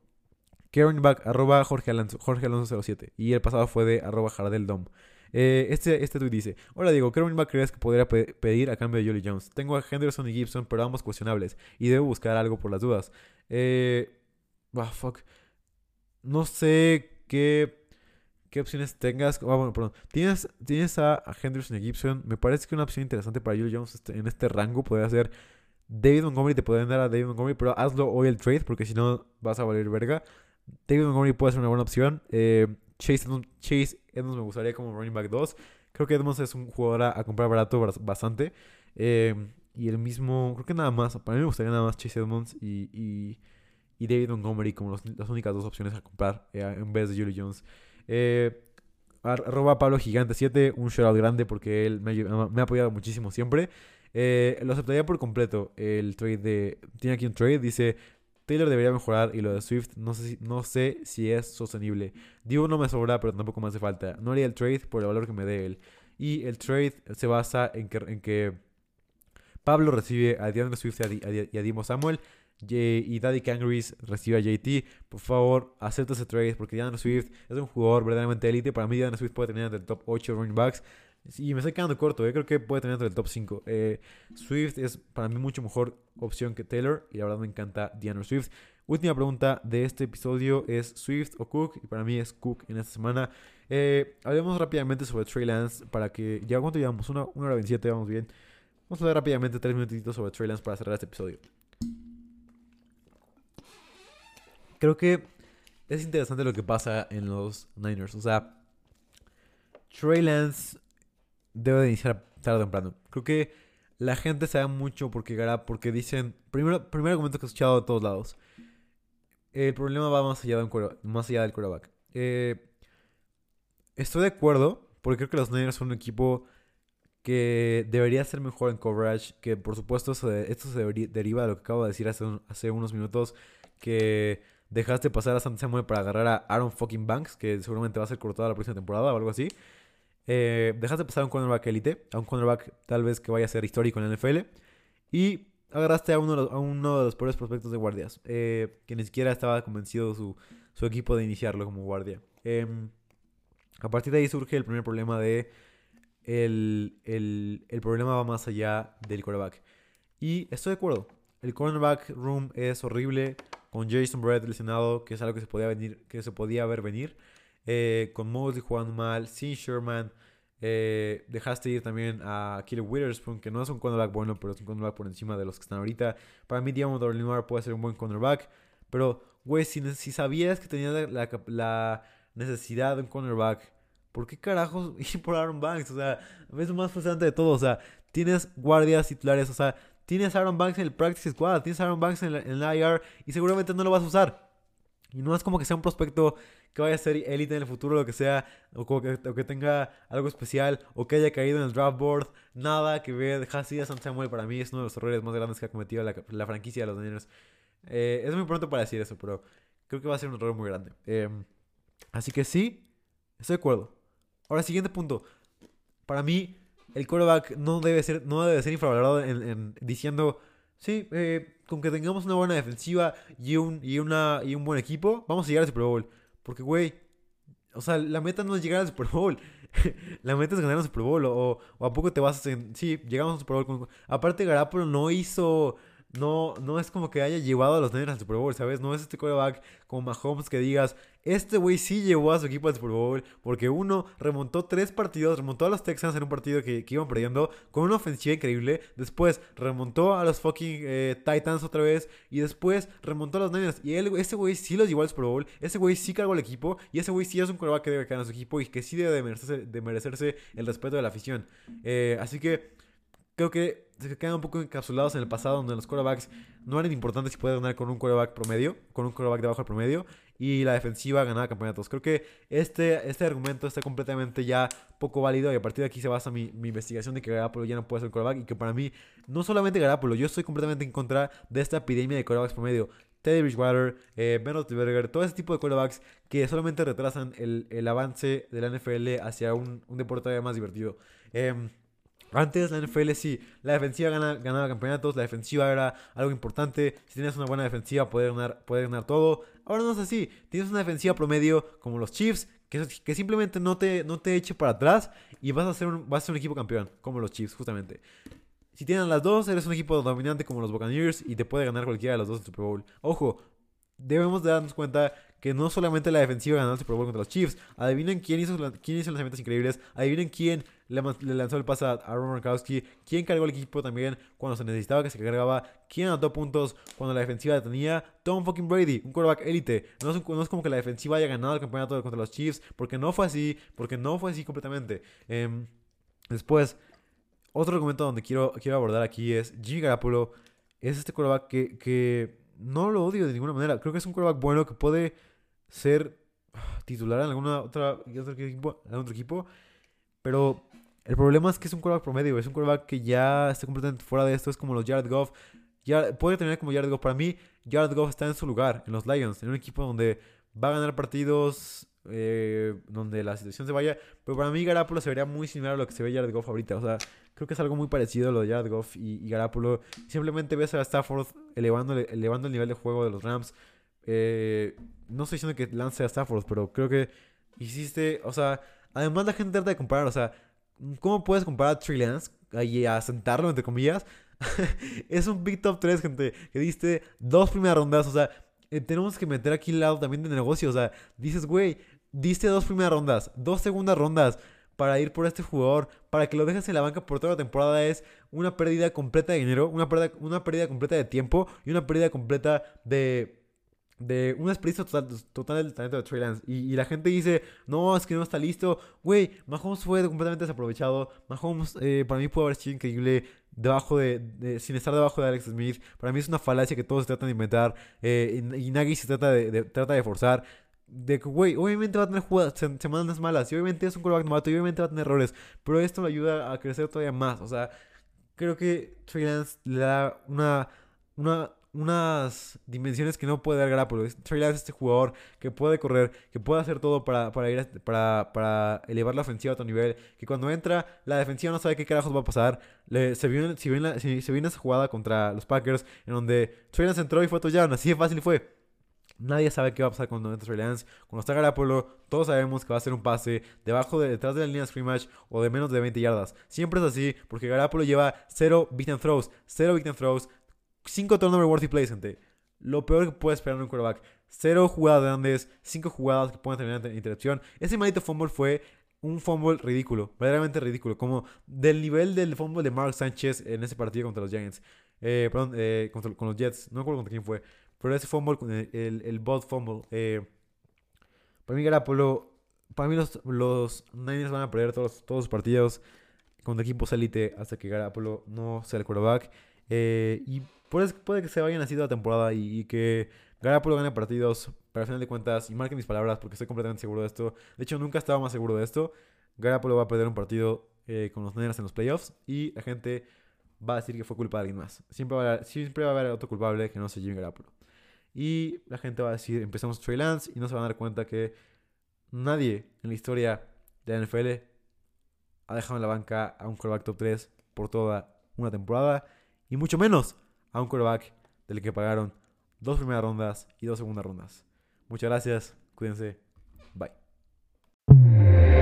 Karen Back, arroba Jorge Alonso, Jorge Alonso 07. Y el pasado fue de arroba Jardel Dom. Eh, este, este tweet dice: Hola, digo, ¿qué running back crees que podría pedir a cambio de Jolly Jones? Tengo a Henderson y Gibson, pero ambos cuestionables. Y debo buscar algo por las dudas. Eh. Ah, fuck. No sé qué qué opciones tengas. Ah, bueno, perdón. Tienes, tienes a, Henderson y Gibson. Me parece que una opción interesante para Julio Jones este, en este rango podría ser David Montgomery. Te pueden dar a David Montgomery, pero hazlo hoy el trade porque si no vas a valer verga. David Montgomery puede ser una buena opción. Eh, Chase, Edmonds, Chase Edmonds me gustaría como running back 2. Creo que Edmonds es un jugador a, comprar barato bastante. Eh, y el mismo, creo que nada más. Para mí me gustaría nada más Chase Edmonds y, y, David Montgomery como las únicas dos opciones a comprar eh, en vez de Julio Jones. Eh, arroba Pablo Gigante 7, un shoutout grande porque él me, ha apoyado muchísimo siempre. Eh, lo aceptaría por completo el trade de... Tiene aquí un trade, dice... Taylor debería mejorar y lo de Swift no sé si, no sé si es sostenible. Digo no me sobra, pero tampoco me hace falta. No haría el trade por el valor que me dé él. Y el trade se basa en que, en que Pablo recibe a DeAndre Swift y a, Dimo Samuel y Daddy Kangarees recibe a JT. Por favor, acepta ese trade porque DeAndre Swift es un jugador verdaderamente élite. Para mí, DeAndre Swift puede tener entre el top 8 running backs. Y me estoy quedando corto, eh. creo que puede tener entre el top 5. Eh, Swift es para mí mucho mejor opción que Taylor y la verdad me encanta DeAndre Swift. Última pregunta de este episodio es Swift o Cook y para mí es Cook en esta semana. Eh, hablemos rápidamente sobre Trey Lance para que ya cuánto llevamos, una, una hora 27, vamos bien. Vamos a ver rápidamente tres minutitos sobre Trey Lance para cerrar este episodio. Creo que es interesante lo que pasa en los Niners. O sea, Trey Lance debe de iniciar tarde o temprano. Creo que la gente sabe mucho por qué llegará, porque dicen, primero, primer argumento que he escuchado de todos lados, el problema va más allá, de un más allá del quarterback. Eh, estoy de acuerdo, porque creo que los Niners son un equipo que debería ser mejor en coverage, que por supuesto esto se deriva de lo que acabo de decir hace, hace unos minutos, que dejaste pasar a San Samuel para agarrar a Aaron fucking Banks, que seguramente va a ser cortado la próxima temporada o algo así. Eh, dejaste pasar a un cornerback elite, a un cornerback tal vez que vaya a ser histórico en la NFL. Y agarraste a uno, de los, a uno de los peores prospectos de guardias, eh, que ni siquiera estaba convencido su, su equipo de iniciarlo como guardia. Em, a partir de ahí surge el primer problema de... El, el, el problema va más allá del cornerback. Y estoy de acuerdo. El cornerback room es horrible con Jason Brett lesionado, que es algo que se podía, venir, que se podía ver venir, eh, con Mosley jugando mal, sin Sherman, eh, dejaste ir también a Killer Witherspoon, que no es un cornerback bueno, pero es un cornerback por encima de los que están ahorita. Para mí, Diamond Lemar puede ser un buen cornerback, pero, güey, si, si, sabías que tenías la, la, necesidad de un cornerback, ¿por qué carajos [LAUGHS] ir por Aaron Banks? O sea, es lo más frustrante de todo. O sea, tienes guardias titulares, o sea, Tienes Aaron Banks en el Practice Squad, tienes Aaron Banks en, el IR y seguramente no lo vas a usar. Y no es como que sea un prospecto que vaya a ser élite en el futuro, lo que sea, o, que, tenga algo especial, o que haya caído en el draft board. Nada que ver. Hassie San Samuel para mí es uno de los errores más grandes que ha cometido la, franquicia de los Niners. Eh, es muy pronto para decir eso, pero creo que va a ser un error muy grande. Em, así que sí, estoy de acuerdo. Ahora, siguiente punto. Para mí, el quarterback no debe ser, no debe ser infravalorado en, diciendo, sí, eh, con que tengamos una buena defensiva y un, y, una, y un buen equipo, vamos a llegar al Super Bowl. Porque, güey, o sea, la meta no es llegar al Super Bowl. [LAUGHS] la meta es ganar el Super Bowl. O, o, a poco te vas a... Sí, llegamos al Super Bowl. Aparte, Garapolo no hizo no, no es como que haya llevado a los Niners al Super Bowl, ¿sabes? No es este quarterback como Mahomes que digas, este güey sí llevó a su equipo al Super Bowl, porque uno remontó tres partidos, remontó a los Texans en un partido que, iban perdiendo con una ofensiva increíble, después remontó a los fucking eh, Titans otra vez, y después remontó a los Niners, y él, ese güey sí los llevó al Super Bowl, ese güey sí cargó al equipo, y ese güey sí es un quarterback que debe quedar en su equipo y que sí debe de merecerse el respeto de la afición. Eh, así que creo que se quedan un poco encapsulados en el pasado donde los quarterbacks no eran importantes si puede ganar con un quarterback promedio, con un quarterback debajo del promedio y la defensiva ganaba campeonatos. Creo que este, este argumento está completamente ya poco válido y a partir de aquí se basa mi, mi investigación de que Garapolo ya no puede ser un quarterback y que para mí, no solamente Garapolo, yo estoy completamente en contra de esta epidemia de quarterbacks promedio. Teddy Bridgewater, eh, Ben Roethlisberger, todo ese tipo de quarterbacks que solamente retrasan el, el avance de la NFL hacia un, un deporte más divertido. Eh, antes la NFL sí, la defensiva ganaba, campeonatos, la defensiva era algo importante, si tienes una buena defensiva puedes ganar, todo. Ahora no es así, tienes una defensiva promedio como los Chiefs, que, simplemente no te, no te eche para atrás y vas a, ser un, vas a ser un equipo campeón, como los Chiefs justamente. Si tienes las dos, eres un equipo dominante como los Buccaneers y te puede ganar cualquiera de los dos en Super Bowl. Ojo, debemos de darnos cuenta que no solamente la defensiva ganó el Super Bowl contra los Chiefs. Adivinen quién hizo, quién hizo lanzamientos increíbles. Adivinen quién le, lanzó el pase a Aaron Markowski. Quién cargó el equipo también cuando se necesitaba que se cargaba. Quién anotó puntos cuando la defensiva tenía. Tom fucking Brady, un quarterback élite. No, es, como que la defensiva haya ganado el campeonato contra los Chiefs. Porque no fue así. Porque no fue así completamente. Em, después, otro argumento donde quiero, quiero abordar aquí es Jimmy Garoppolo. Es este quarterback que, que no lo odio de ninguna manera. Creo que es un quarterback bueno que puede ser titular en alguna otra otro equipo, en otro equipo. Pero el problema es que es un quarterback promedio, es un quarterback que ya está completamente fuera de esto, es como los Jared Goff. Ya, puede terminar como Jared Goff. Para mí, Jared Goff está en su lugar, en los Lions, en un equipo donde va a ganar partidos, eh, donde la situación se vaya. Pero para mí, Garapolo se vería muy similar a lo que se ve Jared Goff ahorita. O sea, creo que es algo muy parecido a lo de Jared Goff y, y Simplemente ves a Stafford elevando, elevando el nivel de juego de los Rams. Eh, no estoy diciendo que lance a Stafford, pero creo que hiciste, o sea, además la gente trata de comparar, o sea, ¿cómo puedes comparar a Trey Lance y a sentarlo, entre comillas? [LAUGHS] es un Big Top 3, gente, que diste dos primeras rondas, o sea, eh, tenemos que meter aquí el lado también de negocio, o sea, dices, güey, diste dos primeras rondas, dos segundas rondas para ir por este jugador, para que lo dejes en la banca por toda la temporada es una pérdida completa de dinero, una una pérdida completa de tiempo y una pérdida completa de de un desperdicio total, total del talento de Trey Lance. Y, la gente dice, no, es que no está listo. Güey, Mahomes fue completamente desaprovechado. Mahomes eh, para mí pudo haber sido increíble debajo de, sin estar debajo de Alex Smith. Para mí es una falacia que todos se tratan de inventar. Eh, y, Nagy se trata de, trata de forzar. De que, güey, obviamente va a tener jugadas, semanas malas. Y obviamente es un quarterback novato. Y obviamente va a tener errores. Pero esto le ayuda a crecer todavía más. O sea, creo que Trey Lance le da una... una unas dimensiones que no puede dar Garapolo. Trey Lance es este jugador que puede correr, que puede hacer todo para, para, ir para, para elevar la ofensiva a otro nivel. Que cuando entra, la defensiva no sabe qué carajos va a pasar. se, vio, si viene esa jugada contra los Packers, en donde Trey Lance entró y fue touchdown. Así de fácil fue. Nadie sabe qué va a pasar cuando entra Trey Lance. Cuando está Garapolo, todos sabemos que va a ser un pase debajo de detrás de la línea de scrimmage o de menos de 20 yardas. Siempre es así, porque Garapolo lleva 0 beat and throws, 0 beat and throws, 5 turnover worthy plays, gente. Lo peor que puede esperar un quarterback. Cero jugadas grandes, 5 jugadas que pueden terminar en interrupción. Ese maldito fumble fue un fumble ridículo, verdaderamente ridículo. Como del nivel del fumble de Mark Sánchez en ese partido contra los Giants. Eh, perdón, eh, con los Jets. No recuerdo contra quién fue. Pero ese fumble, el, el, bot fumble. Eh, para mí, Garapolo. Para mí, los, los Niners van a perder todos, todos los partidos contra equipos élite hasta que Garapolo no sea el quarterback. y pues puede que se vayan así la temporada y, que Garapolo gane partidos, pero al final de cuentas, y marquen mis palabras porque estoy completamente seguro de esto. De hecho, nunca estaba más seguro de esto. Garapolo va a perder un partido eh, con los Niners en los playoffs y la gente va a decir que fue culpa de alguien más. Siempre va a haber, siempre va a haber otro culpable que no sea Jimmy Garapolo. Y la gente va a decir, empezamos Trey Lance y no se van a dar cuenta que nadie en la historia de la NFL ha dejado en la banca a un quarterback top 3 por toda una temporada y mucho menos a un quarterback del que pagaron dos primeras rondas y dos segundas rondas. Muchas gracias, cuídense, bye.